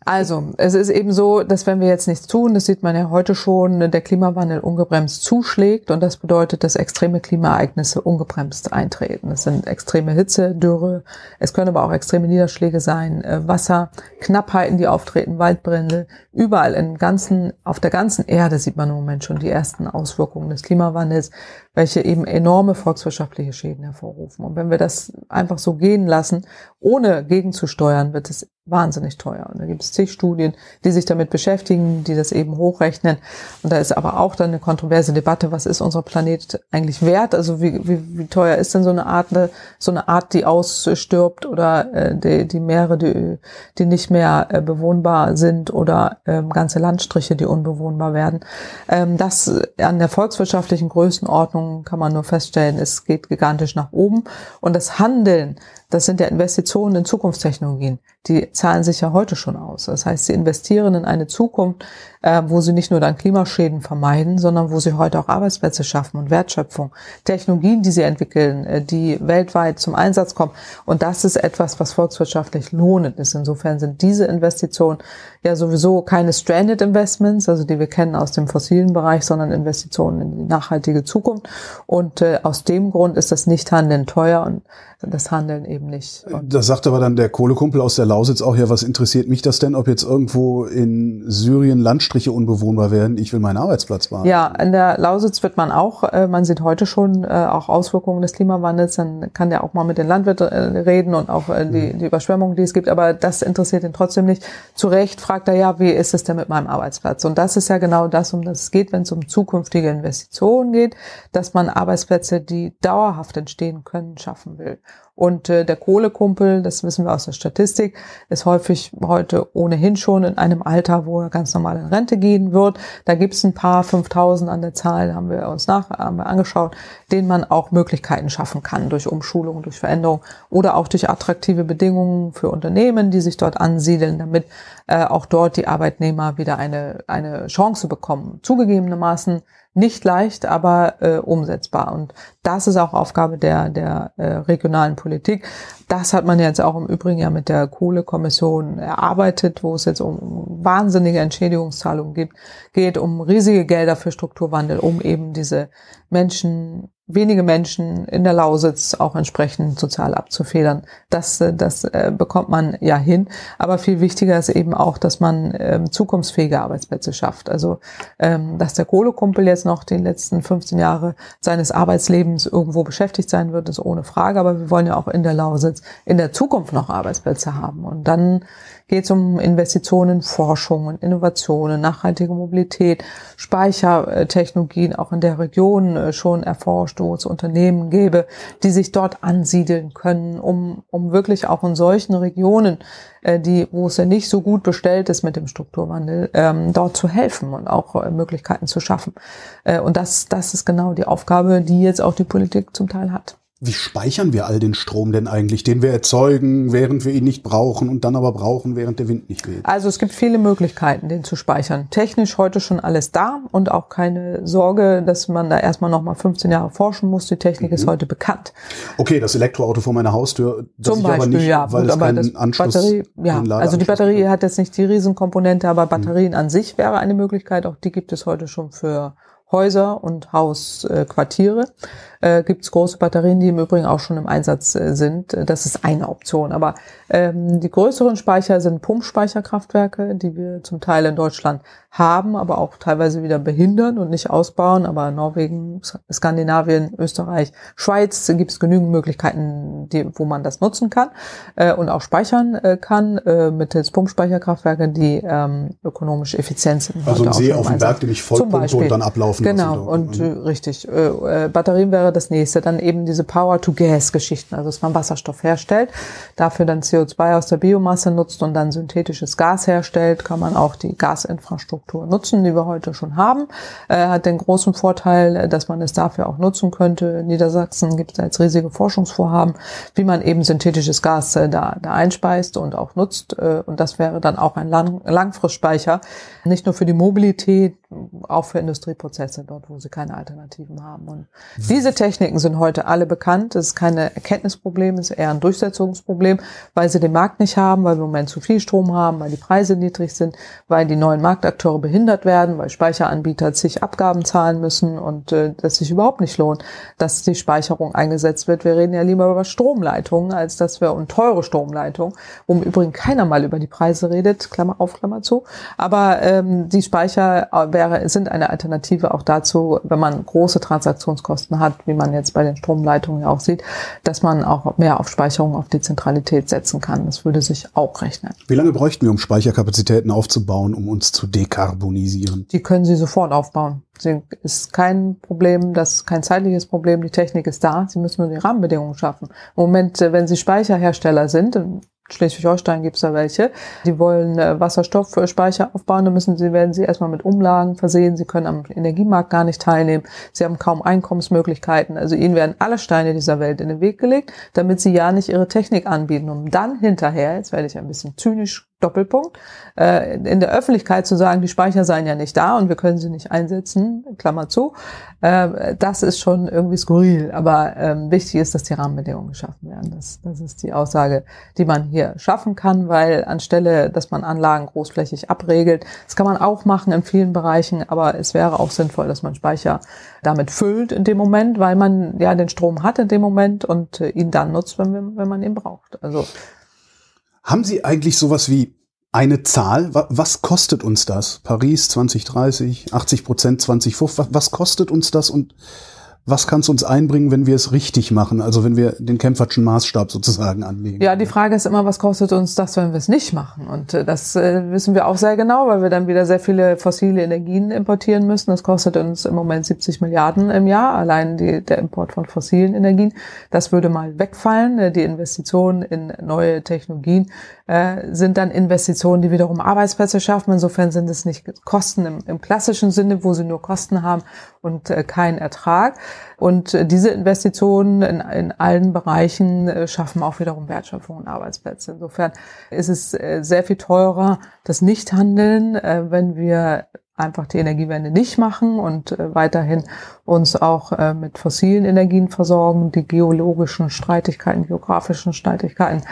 Also, es ist eben so, dass wenn wir jetzt nichts tun, das sieht man ja heute schon, der Klimawandel ungebremst zuschlägt und das bedeutet, dass extreme Klimaereignisse ungebremst eintreten. Das sind extreme Hitze, Dürre, es können aber auch extreme Niederschläge sein, äh, Wasser, Knappheiten, die auftreten, Waldbrände. Überall im ganzen, auf der ganzen Erde sieht man im Moment schon die ersten Auswirkungen des Klimawandels, welche eben enorme volkswirtschaftliche Schäden hervorrufen. Und wenn wir das einfach so gehen lassen, ohne gegenzusteuern, wird es wahnsinnig teuer. Und da gibt es zig Studien, die sich damit beschäftigen, die das eben hochrechnen. Und da ist aber auch dann eine kontroverse Debatte, was ist unser Planet eigentlich wert? Also wie, wie, wie teuer ist denn so eine Art, so eine Art, die ausstirbt oder äh, die, die Meere, die, die nicht mehr äh, bewohnbar sind oder ähm, ganze Landstriche, die unbewohnbar werden. Ähm, das an der volkswirtschaftlichen Größenordnung kann man nur feststellen, es geht gigantisch nach oben. Und das Handeln das sind ja Investitionen in Zukunftstechnologien. Die zahlen sich ja heute schon aus. Das heißt, sie investieren in eine Zukunft, äh, wo sie nicht nur dann Klimaschäden vermeiden, sondern wo sie heute auch Arbeitsplätze schaffen und Wertschöpfung. Technologien, die sie entwickeln, äh, die weltweit zum Einsatz kommen. Und das ist etwas, was volkswirtschaftlich lohnend ist. Insofern sind diese Investitionen ja sowieso keine Stranded Investments, also die wir kennen aus dem fossilen Bereich, sondern Investitionen in die nachhaltige Zukunft. Und äh, aus dem Grund ist das Nichthandeln teuer und das Handeln eben nicht. Und das sagt aber dann der Kohlekumpel aus der Lausitz auch, ja, was interessiert mich das denn, ob jetzt irgendwo in Syrien Landstriche unbewohnbar werden. Ich will meinen Arbeitsplatz behalten. Ja, in der Lausitz wird man auch, äh, man sieht heute schon äh, auch Auswirkungen des Klimawandels. Dann kann der auch mal mit den Landwirten äh, reden und auch äh, die, mhm. die Überschwemmungen, die es gibt. Aber das interessiert ihn trotzdem nicht. Zu Recht fragt er ja, wie ist es denn mit meinem Arbeitsplatz? Und das ist ja genau das, um das es geht, wenn es um zukünftige Investitionen geht, dass man Arbeitsplätze, die dauerhaft entstehen können, schaffen will. Und äh, der Kohlekumpel, das wissen wir aus der Statistik, ist häufig heute ohnehin schon in einem Alter, wo er ganz normal in Rente gehen wird. Da gibt es ein paar 5000 an der Zahl, haben wir uns nach haben wir angeschaut, denen man auch Möglichkeiten schaffen kann durch Umschulung, durch Veränderung oder auch durch attraktive Bedingungen für Unternehmen, die sich dort ansiedeln, damit äh, auch dort die Arbeitnehmer wieder eine, eine Chance bekommen. Zugegebenermaßen nicht leicht, aber äh, umsetzbar. Und das ist auch Aufgabe der, der äh, regionalen Politik. Das hat man jetzt auch im Übrigen ja mit der Kohlekommission erarbeitet, wo es jetzt um wahnsinnige Entschädigungszahlungen gibt, geht, um riesige Gelder für Strukturwandel, um eben diese Menschen wenige Menschen in der Lausitz auch entsprechend sozial abzufedern. Das, äh, das äh, bekommt man ja hin. Aber viel wichtiger ist eben auch, dass man ähm, zukunftsfähige Arbeitsplätze schafft. Also, ähm, dass der Kohlekumpel jetzt noch die letzten 15 Jahre seines Arbeitslebens irgendwo beschäftigt sein wird, ist ohne Frage. Aber wir wollen ja auch in der Lausitz in der Zukunft noch Arbeitsplätze haben. Und dann geht es um Investitionen in Forschung und Innovationen, nachhaltige Mobilität, Speichertechnologien auch in der Region äh, schon erforscht, wo es Unternehmen gäbe, die sich dort ansiedeln können, um, um wirklich auch in solchen Regionen, äh, die, wo es ja nicht so gut bestellt ist mit dem Strukturwandel, ähm, dort zu helfen und auch äh, Möglichkeiten zu schaffen. Und das, das ist genau die Aufgabe, die jetzt auch die Politik zum Teil hat. Wie speichern wir all den Strom denn eigentlich, den wir erzeugen, während wir ihn nicht brauchen und dann aber brauchen, während der Wind nicht weht? Also es gibt viele Möglichkeiten, den zu speichern. Technisch heute schon alles da und auch keine Sorge, dass man da erstmal nochmal 15 Jahre forschen muss. Die Technik mhm. ist heute bekannt. Okay, das Elektroauto vor meiner Haustür, das Zum Beispiel, nicht, ja, weil gut, aber das Anschluss Batterie, ja, also die Batterie hat jetzt nicht die Riesenkomponente, aber Batterien mhm. an sich wäre eine Möglichkeit. Auch die gibt es heute schon für Häuser und Hausquartiere äh, gibt es große Batterien, die im Übrigen auch schon im Einsatz äh, sind. Das ist eine Option. Aber ähm, die größeren Speicher sind Pumpspeicherkraftwerke, die wir zum Teil in Deutschland haben, aber auch teilweise wieder behindern und nicht ausbauen. Aber Norwegen, Skandinavien, Österreich, Schweiz gibt es genügend Möglichkeiten, die, wo man das nutzen kann äh, und auch speichern äh, kann äh, mittels Pumpspeicherkraftwerke, die ähm, ökonomisch effizient sind. Also ein See auf dem Berg, den ich vollpumpe und dann ablaufen Genau, und äh, richtig. Äh, äh, Batterien wäre das nächste. Dann eben diese Power-to-Gas-Geschichten, also dass man Wasserstoff herstellt, dafür dann CO2 aus der Biomasse nutzt und dann synthetisches Gas herstellt, kann man auch die Gasinfrastruktur nutzen, die wir heute schon haben. Äh, hat den großen Vorteil, dass man es dafür auch nutzen könnte. In Niedersachsen gibt es jetzt riesige Forschungsvorhaben, wie man eben synthetisches Gas äh, da, da einspeist und auch nutzt. Äh, und das wäre dann auch ein Lang Langfristspeicher, nicht nur für die Mobilität, auch für Industrieprozesse dort, wo sie keine Alternativen haben. Und diese Techniken sind heute alle bekannt. Es ist kein Erkenntnisproblem, es ist eher ein Durchsetzungsproblem, weil sie den Markt nicht haben, weil wir im Moment zu viel Strom haben, weil die Preise niedrig sind, weil die neuen Marktakteure behindert werden, weil Speicheranbieter sich Abgaben zahlen müssen und äh, das sich überhaupt nicht lohnt, dass die Speicherung eingesetzt wird. Wir reden ja lieber über Stromleitungen, als dass wir und teure Stromleitungen, wo im Übrigen keiner mal über die Preise redet, Klammer auf, Klammer zu. Aber ähm, die Speicher äh, wäre, sind eine Alternative auch dazu, wenn man große Transaktionskosten hat, wie man jetzt bei den Stromleitungen ja auch sieht, dass man auch mehr auf Speicherung, auf Dezentralität setzen kann. Das würde sich auch rechnen. Wie lange bräuchten wir, um Speicherkapazitäten aufzubauen, um uns zu dekarbonisieren? Die können Sie sofort aufbauen. Sie ist kein Problem, das ist kein zeitliches Problem. Die Technik ist da. Sie müssen nur die Rahmenbedingungen schaffen. Im Moment, äh, wenn Sie Speicherhersteller sind, Schleswig-Holstein gibt es da welche. Die wollen äh, Wasserstoffspeicher aufbauen, dann müssen sie, werden sie erstmal mit Umlagen versehen. Sie können am Energiemarkt gar nicht teilnehmen. Sie haben kaum Einkommensmöglichkeiten. Also ihnen werden alle Steine dieser Welt in den Weg gelegt, damit sie ja nicht ihre Technik anbieten, um dann hinterher, jetzt werde ich ein bisschen zynisch Doppelpunkt, äh, in der Öffentlichkeit zu sagen, die Speicher seien ja nicht da und wir können sie nicht einsetzen, Klammer zu, äh, das ist schon irgendwie skurril. Aber ähm, wichtig ist, dass die Rahmenbedingungen geschaffen werden. Das, das ist die Aussage, die man hier schaffen kann, weil anstelle, dass man Anlagen großflächig abregelt, das kann man auch machen in vielen Bereichen, aber es wäre auch sinnvoll, dass man Speicher damit füllt in dem Moment, weil man ja den Strom hat in dem Moment und äh, ihn dann nutzt, wenn, wenn man ihn braucht. Also haben Sie eigentlich sowas wie eine Zahl? Was kostet uns das? Paris 2030, 80 Prozent 2050, was kostet uns das und was kann es uns einbringen, wenn wir es richtig machen? Also wenn wir den Kämpfertschen Maßstab sozusagen anlegen. Ja, die Frage ist immer, was kostet uns das, wenn wir es nicht machen? Und äh, das äh, wissen wir auch sehr genau, weil wir dann wieder sehr viele fossile Energien importieren müssen. Das kostet uns im Moment 70 Milliarden im Jahr, allein die, der Import von fossilen Energien. Das würde mal wegfallen. Äh, die Investitionen in neue Technologien äh, sind dann Investitionen, die wiederum Arbeitsplätze schaffen. Insofern sind es nicht Kosten im, im klassischen Sinne, wo sie nur Kosten haben und äh, keinen Ertrag. Und äh, diese Investitionen in, in allen Bereichen äh, schaffen auch wiederum Wertschöpfung und Arbeitsplätze. Insofern ist es äh, sehr viel teurer, das Nichthandeln, wenn wir einfach die Energiewende nicht machen und äh, weiterhin uns auch äh, mit fossilen Energien versorgen, die geologischen Streitigkeiten, geografischen Streitigkeiten,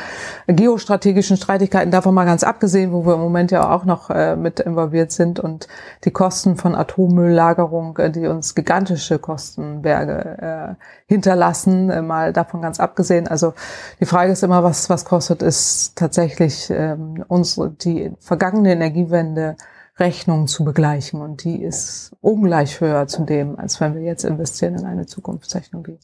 äh, geostrategischen Streitigkeiten, davon mal ganz abgesehen, wo wir im Moment ja auch noch äh, mit involviert sind und die Kosten von Atommülllagerung, äh, die uns gigantische Kostenberge hinterlassen, mal davon ganz abgesehen. Also die Frage ist immer, was, was kostet es tatsächlich ähm, unsere, die vergangene Energiewende Rechnung zu begleichen. Und die ist ungleich höher zu dem, als wenn wir jetzt investieren in eine Zukunftstechnologie.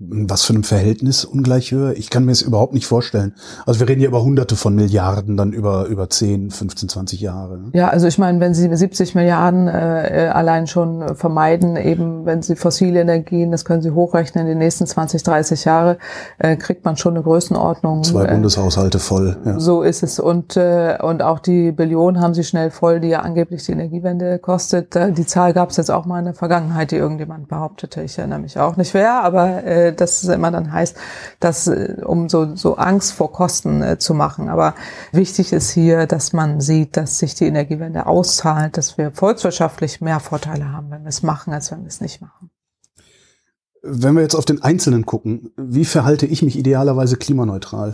Was für einem Verhältnis ungleich höher? Ich kann mir es überhaupt nicht vorstellen. Also wir reden hier über Hunderte von Milliarden, dann über, über 10, 15, 20 Jahre. Ne? Ja, also ich meine, wenn Sie 70 Milliarden äh, allein schon vermeiden, eben wenn Sie fossile Energien, das können Sie hochrechnen, in den nächsten 20, 30 Jahre, äh, kriegt man schon eine Größenordnung. Zwei äh, Bundeshaushalte voll. Ja. So ist es. Und, äh, und auch die Billion haben Sie schnell voll, die ja angeblich die Energiewende kostet. Äh, die Zahl gab es jetzt auch mal in der Vergangenheit, die irgendjemand behauptete. Ich erinnere mich auch nicht wer, aber äh, dass es immer dann heißt, dass äh, um so, so Angst vor Kosten äh, zu machen. Aber wichtig ist hier, dass man sieht, dass sich die Energiewende auszahlt, dass wir volkswirtschaftlich mehr Vorteile haben, wenn wir es machen, als wenn wir es nicht machen. Wenn wir jetzt auf den Einzelnen gucken, wie verhalte ich mich idealerweise klimaneutral?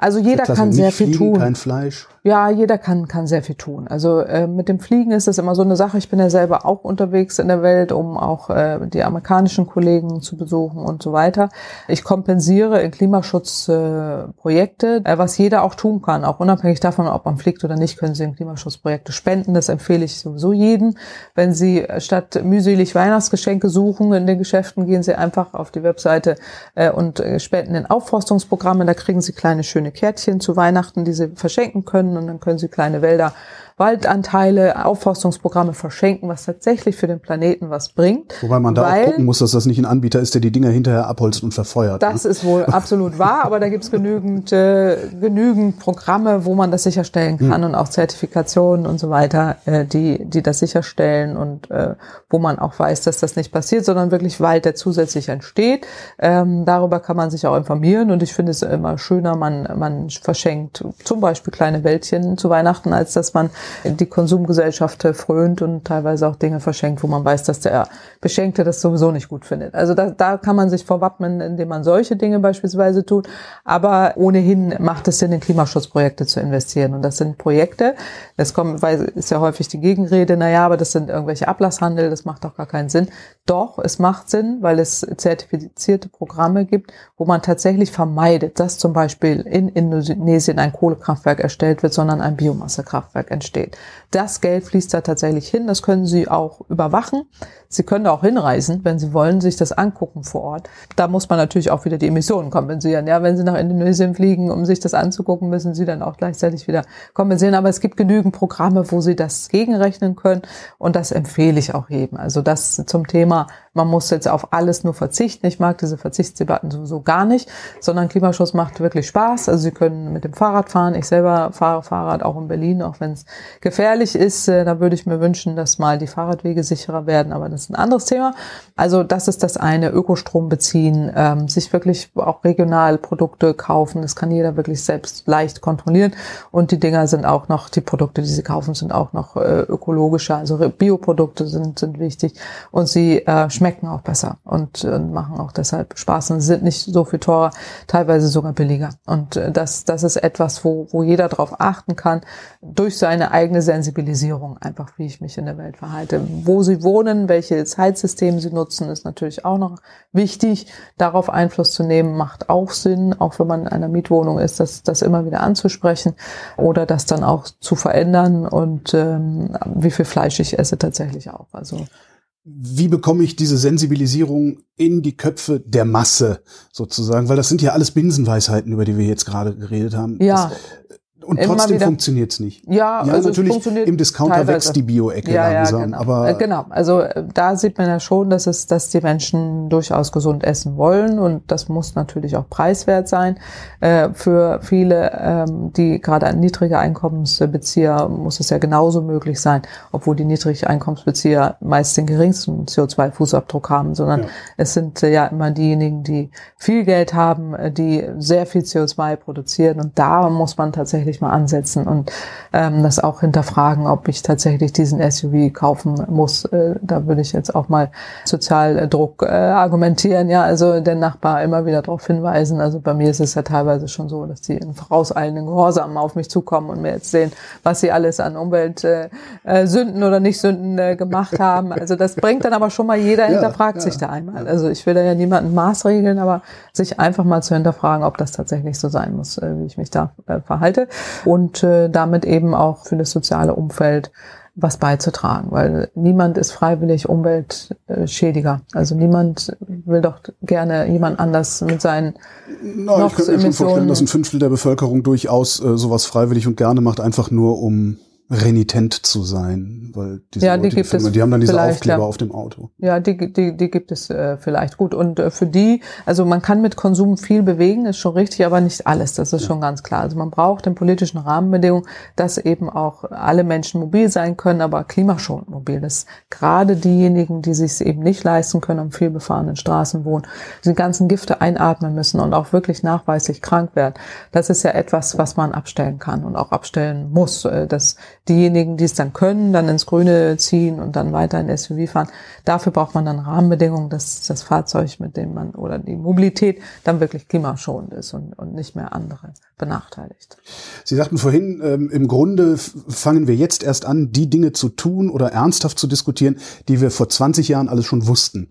Also jeder kann sehr viel fliegen, tun. Kein Fleisch. Ja, jeder kann, kann sehr viel tun. Also äh, mit dem Fliegen ist das immer so eine Sache. Ich bin ja selber auch unterwegs in der Welt, um auch äh, die amerikanischen Kollegen zu besuchen und so weiter. Ich kompensiere in Klimaschutzprojekte, äh, äh, was jeder auch tun kann. Auch unabhängig davon, ob man fliegt oder nicht, können Sie in Klimaschutzprojekte spenden. Das empfehle ich sowieso jedem. Wenn Sie statt mühselig Weihnachtsgeschenke suchen in den Geschäften, gehen Sie einfach auf die Webseite äh, und äh, spenden in Aufforstungsprogramme. Da kriegen Sie kleine schöne Kärtchen zu Weihnachten, die Sie verschenken können können und dann können Sie kleine Wälder Waldanteile, Aufforstungsprogramme verschenken, was tatsächlich für den Planeten was bringt. Wobei man da auch gucken muss, dass das nicht ein Anbieter ist, der die Dinger hinterher abholzt und verfeuert. Das ne? ist wohl absolut wahr, aber da gibt's genügend, äh, genügend Programme, wo man das sicherstellen kann hm. und auch Zertifikationen und so weiter, äh, die, die das sicherstellen und äh, wo man auch weiß, dass das nicht passiert, sondern wirklich Wald, der zusätzlich entsteht. Ähm, darüber kann man sich auch informieren und ich finde es immer schöner, man, man verschenkt zum Beispiel kleine Wäldchen zu Weihnachten, als dass man die Konsumgesellschaft frönt und teilweise auch Dinge verschenkt, wo man weiß, dass der Beschenkte das sowieso nicht gut findet. Also da, da kann man sich vorwappnen, indem man solche Dinge beispielsweise tut. Aber ohnehin macht es Sinn, in Klimaschutzprojekte zu investieren. Und das sind Projekte, das kommt, weil ist ja häufig die Gegenrede, naja, aber das sind irgendwelche Ablasshandel, das macht doch gar keinen Sinn. Doch, es macht Sinn, weil es zertifizierte Programme gibt, wo man tatsächlich vermeidet, dass zum Beispiel in Indonesien ein Kohlekraftwerk erstellt wird, sondern ein Biomassekraftwerk entsteht steht. Das Geld fließt da tatsächlich hin. Das können Sie auch überwachen. Sie können auch hinreisen, wenn Sie wollen, sich das angucken vor Ort. Da muss man natürlich auch wieder die Emissionen kompensieren. Ja, wenn Sie nach Indonesien fliegen, um sich das anzugucken, müssen Sie dann auch gleichzeitig wieder kompensieren. Aber es gibt genügend Programme, wo Sie das gegenrechnen können. Und das empfehle ich auch jedem. Also das zum Thema, man muss jetzt auf alles nur verzichten. Ich mag diese Verzichtsdebatten sowieso gar nicht, sondern Klimaschutz macht wirklich Spaß. Also Sie können mit dem Fahrrad fahren. Ich selber fahre Fahrrad auch in Berlin, auch wenn es gefährlich ist. Äh, da würde ich mir wünschen, dass mal die Fahrradwege sicherer werden. Aber das ist ein anderes Thema. Also das ist das eine, Ökostrom beziehen, ähm, sich wirklich auch regional Produkte kaufen. Das kann jeder wirklich selbst leicht kontrollieren. Und die Dinger sind auch noch, die Produkte, die sie kaufen, sind auch noch äh, ökologischer. Also Bioprodukte sind, sind wichtig. Und sie äh, schmecken auch besser und äh, machen auch deshalb Spaß und sind nicht so viel teurer, teilweise sogar billiger. Und äh, das, das ist etwas, wo, wo jeder darauf achten kann, durch seine eigene Sensibilisierung einfach, wie ich mich in der Welt verhalte. Wo sie wohnen, welche Zeitsystem sie nutzen, ist natürlich auch noch wichtig. Darauf Einfluss zu nehmen, macht auch Sinn, auch wenn man in einer Mietwohnung ist, das, das immer wieder anzusprechen oder das dann auch zu verändern und ähm, wie viel Fleisch ich esse tatsächlich auch. Also wie bekomme ich diese Sensibilisierung in die Köpfe der Masse sozusagen? Weil das sind ja alles Binsenweisheiten, über die wir jetzt gerade geredet haben. Ja. Das, und trotzdem funktioniert es nicht. Ja, ja also natürlich im Discounter teilweise. wächst die Bio-Ecke ja, langsam. Ja, genau. Aber äh, genau. Also äh, da sieht man ja schon, dass es, dass die Menschen durchaus gesund essen wollen und das muss natürlich auch preiswert sein. Äh, für viele, ähm, die gerade ein niedrige Einkommensbezieher, muss es ja genauso möglich sein, obwohl die niedrige Einkommensbezieher meist den geringsten CO2-Fußabdruck haben, sondern ja. es sind ja immer diejenigen, die viel Geld haben, die sehr viel CO2 produzieren und da muss man tatsächlich tatsächlich mal ansetzen und ähm, das auch hinterfragen, ob ich tatsächlich diesen SUV kaufen muss. Äh, da würde ich jetzt auch mal Sozialdruck äh, argumentieren, ja, also den Nachbar immer wieder darauf hinweisen. Also bei mir ist es ja teilweise schon so, dass die in vorauseilenden Gehorsam auf mich zukommen und mir jetzt sehen, was sie alles an Umweltsünden äh, äh, oder nicht Sünden äh, gemacht haben. Also das bringt dann aber schon mal jeder ja, hinterfragt ja, sich da einmal. Also ich will da ja niemanden maßregeln, aber sich einfach mal zu hinterfragen, ob das tatsächlich so sein muss, äh, wie ich mich da äh, verhalte und äh, damit eben auch für das soziale Umfeld was beizutragen, weil niemand ist freiwillig Umweltschädiger. Also niemand will doch gerne jemand anders mit seinen Na, ich könnte mir schon vorstellen, dass ein Fünftel der Bevölkerung durchaus äh, sowas freiwillig und gerne macht, einfach nur um renitent zu sein, weil diese ja, die, Leute, gibt Firma, es die haben dann diese Aufkleber ja. auf dem Auto. Ja, die, die, die gibt es äh, vielleicht gut. Und äh, für die, also man kann mit Konsum viel bewegen, ist schon richtig, aber nicht alles, das ist ja. schon ganz klar. Also man braucht den politischen Rahmenbedingungen, dass eben auch alle Menschen mobil sein können, aber klimaschonend mobil. Das gerade diejenigen, die sich eben nicht leisten können, am viel befahrenen Straßen wohnen, die ganzen Gifte einatmen müssen und auch wirklich nachweislich krank werden. Das ist ja etwas, was man abstellen kann und auch abstellen muss, äh, dass diejenigen, die es dann können, dann ins Grüne ziehen und dann weiter in SUV fahren. Dafür braucht man dann Rahmenbedingungen, dass das Fahrzeug, mit dem man oder die Mobilität dann wirklich klimaschonend ist und, und nicht mehr andere benachteiligt. Sie sagten vorhin, ähm, im Grunde fangen wir jetzt erst an, die Dinge zu tun oder ernsthaft zu diskutieren, die wir vor 20 Jahren alles schon wussten.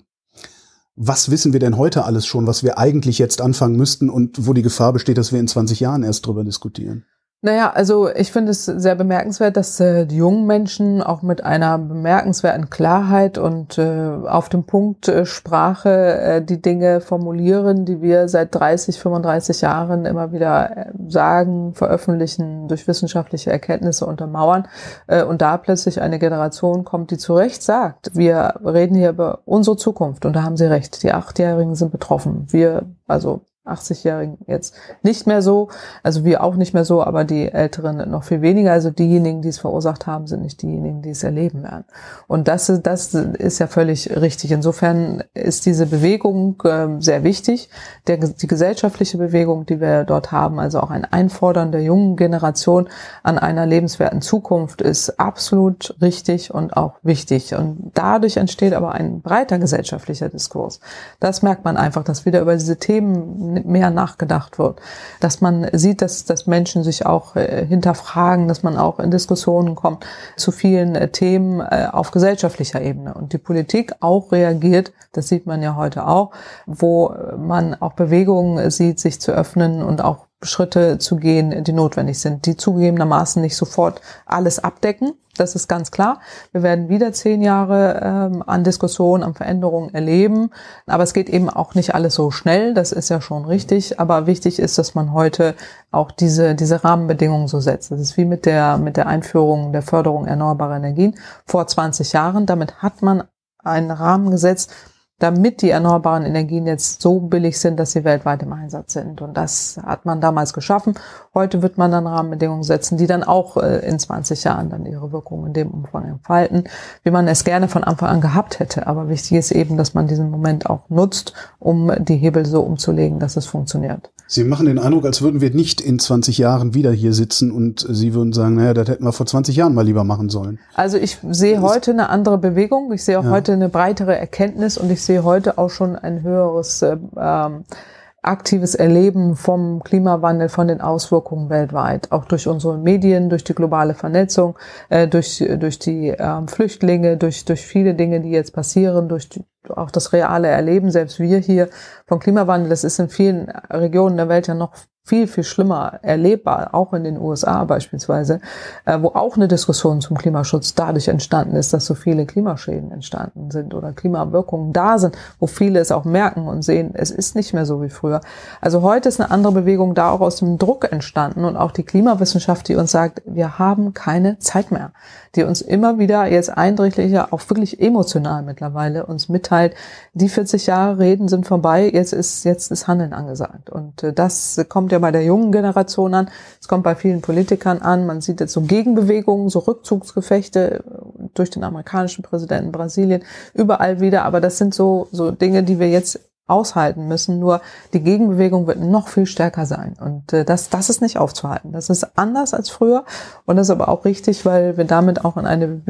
Was wissen wir denn heute alles schon, was wir eigentlich jetzt anfangen müssten und wo die Gefahr besteht, dass wir in 20 Jahren erst drüber diskutieren? Naja, also ich finde es sehr bemerkenswert, dass äh, die jungen Menschen auch mit einer bemerkenswerten Klarheit und äh, auf dem Punkt äh, Sprache äh, die Dinge formulieren, die wir seit 30, 35 Jahren immer wieder äh, sagen, veröffentlichen, durch wissenschaftliche Erkenntnisse untermauern. Äh, und da plötzlich eine Generation kommt, die zu Recht sagt, wir reden hier über unsere Zukunft. Und da haben sie recht. Die Achtjährigen sind betroffen. Wir, also 80-Jährigen jetzt nicht mehr so, also wir auch nicht mehr so, aber die Älteren noch viel weniger. Also diejenigen, die es verursacht haben, sind nicht diejenigen, die es erleben werden. Und das, das ist ja völlig richtig. Insofern ist diese Bewegung äh, sehr wichtig. Der, die gesellschaftliche Bewegung, die wir dort haben, also auch ein Einfordern der jungen Generation an einer lebenswerten Zukunft, ist absolut richtig und auch wichtig. Und dadurch entsteht aber ein breiter gesellschaftlicher Diskurs. Das merkt man einfach, dass wieder über diese Themen mehr nachgedacht wird. Dass man sieht, dass, dass Menschen sich auch äh, hinterfragen, dass man auch in Diskussionen kommt zu vielen äh, Themen äh, auf gesellschaftlicher Ebene. Und die Politik auch reagiert, das sieht man ja heute auch, wo man auch Bewegungen sieht, sich zu öffnen und auch Schritte zu gehen, die notwendig sind, die zugegebenermaßen nicht sofort alles abdecken. Das ist ganz klar. Wir werden wieder zehn Jahre ähm, an Diskussionen, an Veränderungen erleben. Aber es geht eben auch nicht alles so schnell. Das ist ja schon richtig. Aber wichtig ist, dass man heute auch diese, diese Rahmenbedingungen so setzt. Das ist wie mit der, mit der Einführung der Förderung erneuerbarer Energien vor 20 Jahren. Damit hat man einen Rahmen gesetzt, damit die erneuerbaren Energien jetzt so billig sind, dass sie weltweit im Einsatz sind. Und das hat man damals geschaffen. Heute wird man dann Rahmenbedingungen setzen, die dann auch äh, in 20 Jahren dann ihre Wirkung in dem Umfang entfalten, wie man es gerne von Anfang an gehabt hätte. Aber wichtig ist eben, dass man diesen Moment auch nutzt, um die Hebel so umzulegen, dass es funktioniert. Sie machen den Eindruck, als würden wir nicht in 20 Jahren wieder hier sitzen und Sie würden sagen, naja, das hätten wir vor 20 Jahren mal lieber machen sollen. Also ich sehe heute eine andere Bewegung, ich sehe auch ja. heute eine breitere Erkenntnis und ich sehe heute auch schon ein höheres äh, ähm, aktives Erleben vom Klimawandel, von den Auswirkungen weltweit, auch durch unsere Medien, durch die globale Vernetzung, äh, durch, durch die äh, Flüchtlinge, durch, durch viele Dinge, die jetzt passieren, durch die, auch das reale Erleben, selbst wir hier vom Klimawandel, das ist in vielen Regionen der Welt ja noch viel, viel schlimmer erlebbar, auch in den USA beispielsweise, äh, wo auch eine Diskussion zum Klimaschutz dadurch entstanden ist, dass so viele Klimaschäden entstanden sind oder Klimawirkungen da sind, wo viele es auch merken und sehen, es ist nicht mehr so wie früher. Also heute ist eine andere Bewegung da auch aus dem Druck entstanden und auch die Klimawissenschaft, die uns sagt, wir haben keine Zeit mehr, die uns immer wieder jetzt eindrücklicher, auch wirklich emotional mittlerweile uns mitteilt, die 40 Jahre Reden sind vorbei, jetzt ist, jetzt ist Handeln angesagt. Und äh, das kommt ja bei der jungen Generation an. Es kommt bei vielen Politikern an. Man sieht jetzt so Gegenbewegungen, so Rückzugsgefechte durch den amerikanischen Präsidenten Brasilien, überall wieder. Aber das sind so, so Dinge, die wir jetzt aushalten müssen. Nur die Gegenbewegung wird noch viel stärker sein. Und äh, das, das ist nicht aufzuhalten. Das ist anders als früher. Und das ist aber auch richtig, weil wir damit auch in eine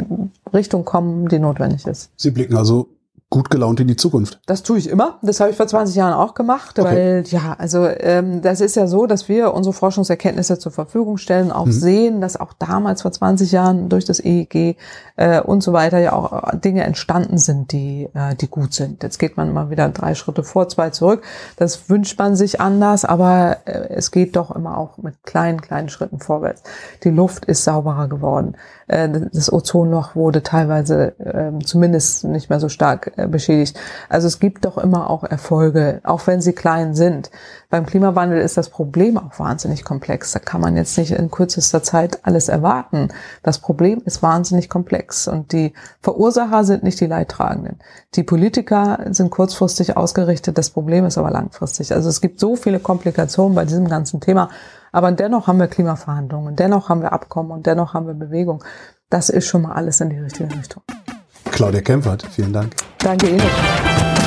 Richtung kommen, die notwendig ist. Sie blicken also gut gelaunt in die Zukunft. Das tue ich immer. Das habe ich vor 20 Jahren auch gemacht, Okay. weil ja, also ähm, das ist ja so, dass wir unsere Forschungserkenntnisse zur Verfügung stellen, auch Mhm. sehen, dass auch damals vor 20 Jahren durch das EEG äh, und so weiter ja auch Dinge entstanden sind, die äh, die gut sind. Jetzt geht man mal wieder drei Schritte vor, zwei zurück. Das wünscht man sich anders, aber äh, es geht doch immer auch mit kleinen kleinen Schritten vorwärts. Die Luft ist sauberer geworden. Äh, das Ozonloch wurde teilweise ähm, zumindest nicht mehr so stark äh, beschädigt. Also es gibt doch immer auch Erfolge, auch wenn sie klein sind. Beim Klimawandel ist das Problem auch wahnsinnig komplex. Da kann man jetzt nicht in kürzester Zeit alles erwarten. Das Problem ist wahnsinnig komplex und die Verursacher sind nicht die Leidtragenden. Die Politiker sind kurzfristig ausgerichtet, das Problem ist aber langfristig. Also es gibt so viele Komplikationen bei diesem ganzen Thema. Aber dennoch haben wir Klimaverhandlungen, dennoch haben wir Abkommen und dennoch haben wir Bewegung. Das ist schon mal alles in die richtige Richtung. Claudia Kempfert, vielen Dank. Danke Ihnen.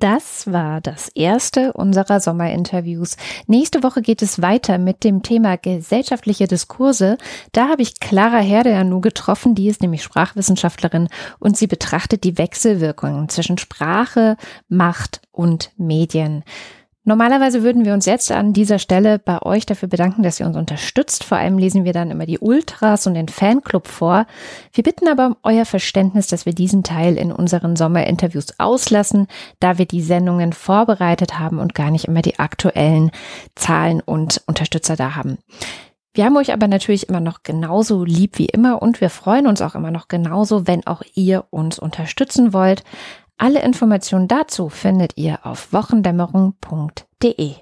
Das war das erste unserer Sommerinterviews. Nächste Woche geht es weiter mit dem Thema gesellschaftliche Diskurse. Da habe ich Clara Herdeanu getroffen, die ist nämlich Sprachwissenschaftlerin und sie betrachtet die Wechselwirkungen zwischen Sprache, Macht und Medien. Normalerweise würden wir uns jetzt an dieser Stelle bei euch dafür bedanken, dass ihr uns unterstützt. Vor allem lesen wir dann immer die Ultras und den Fanclub vor. Wir bitten aber um euer Verständnis, dass wir diesen Teil in unseren Sommerinterviews auslassen, da wir die Sendungen vorbereitet haben und gar nicht immer die aktuellen Zahlen und Unterstützer da haben. Wir haben euch aber natürlich immer noch genauso lieb wie immer und wir freuen uns auch immer noch genauso, wenn auch ihr uns unterstützen wollt. Alle Informationen dazu findet ihr auf wochendämmerung.de.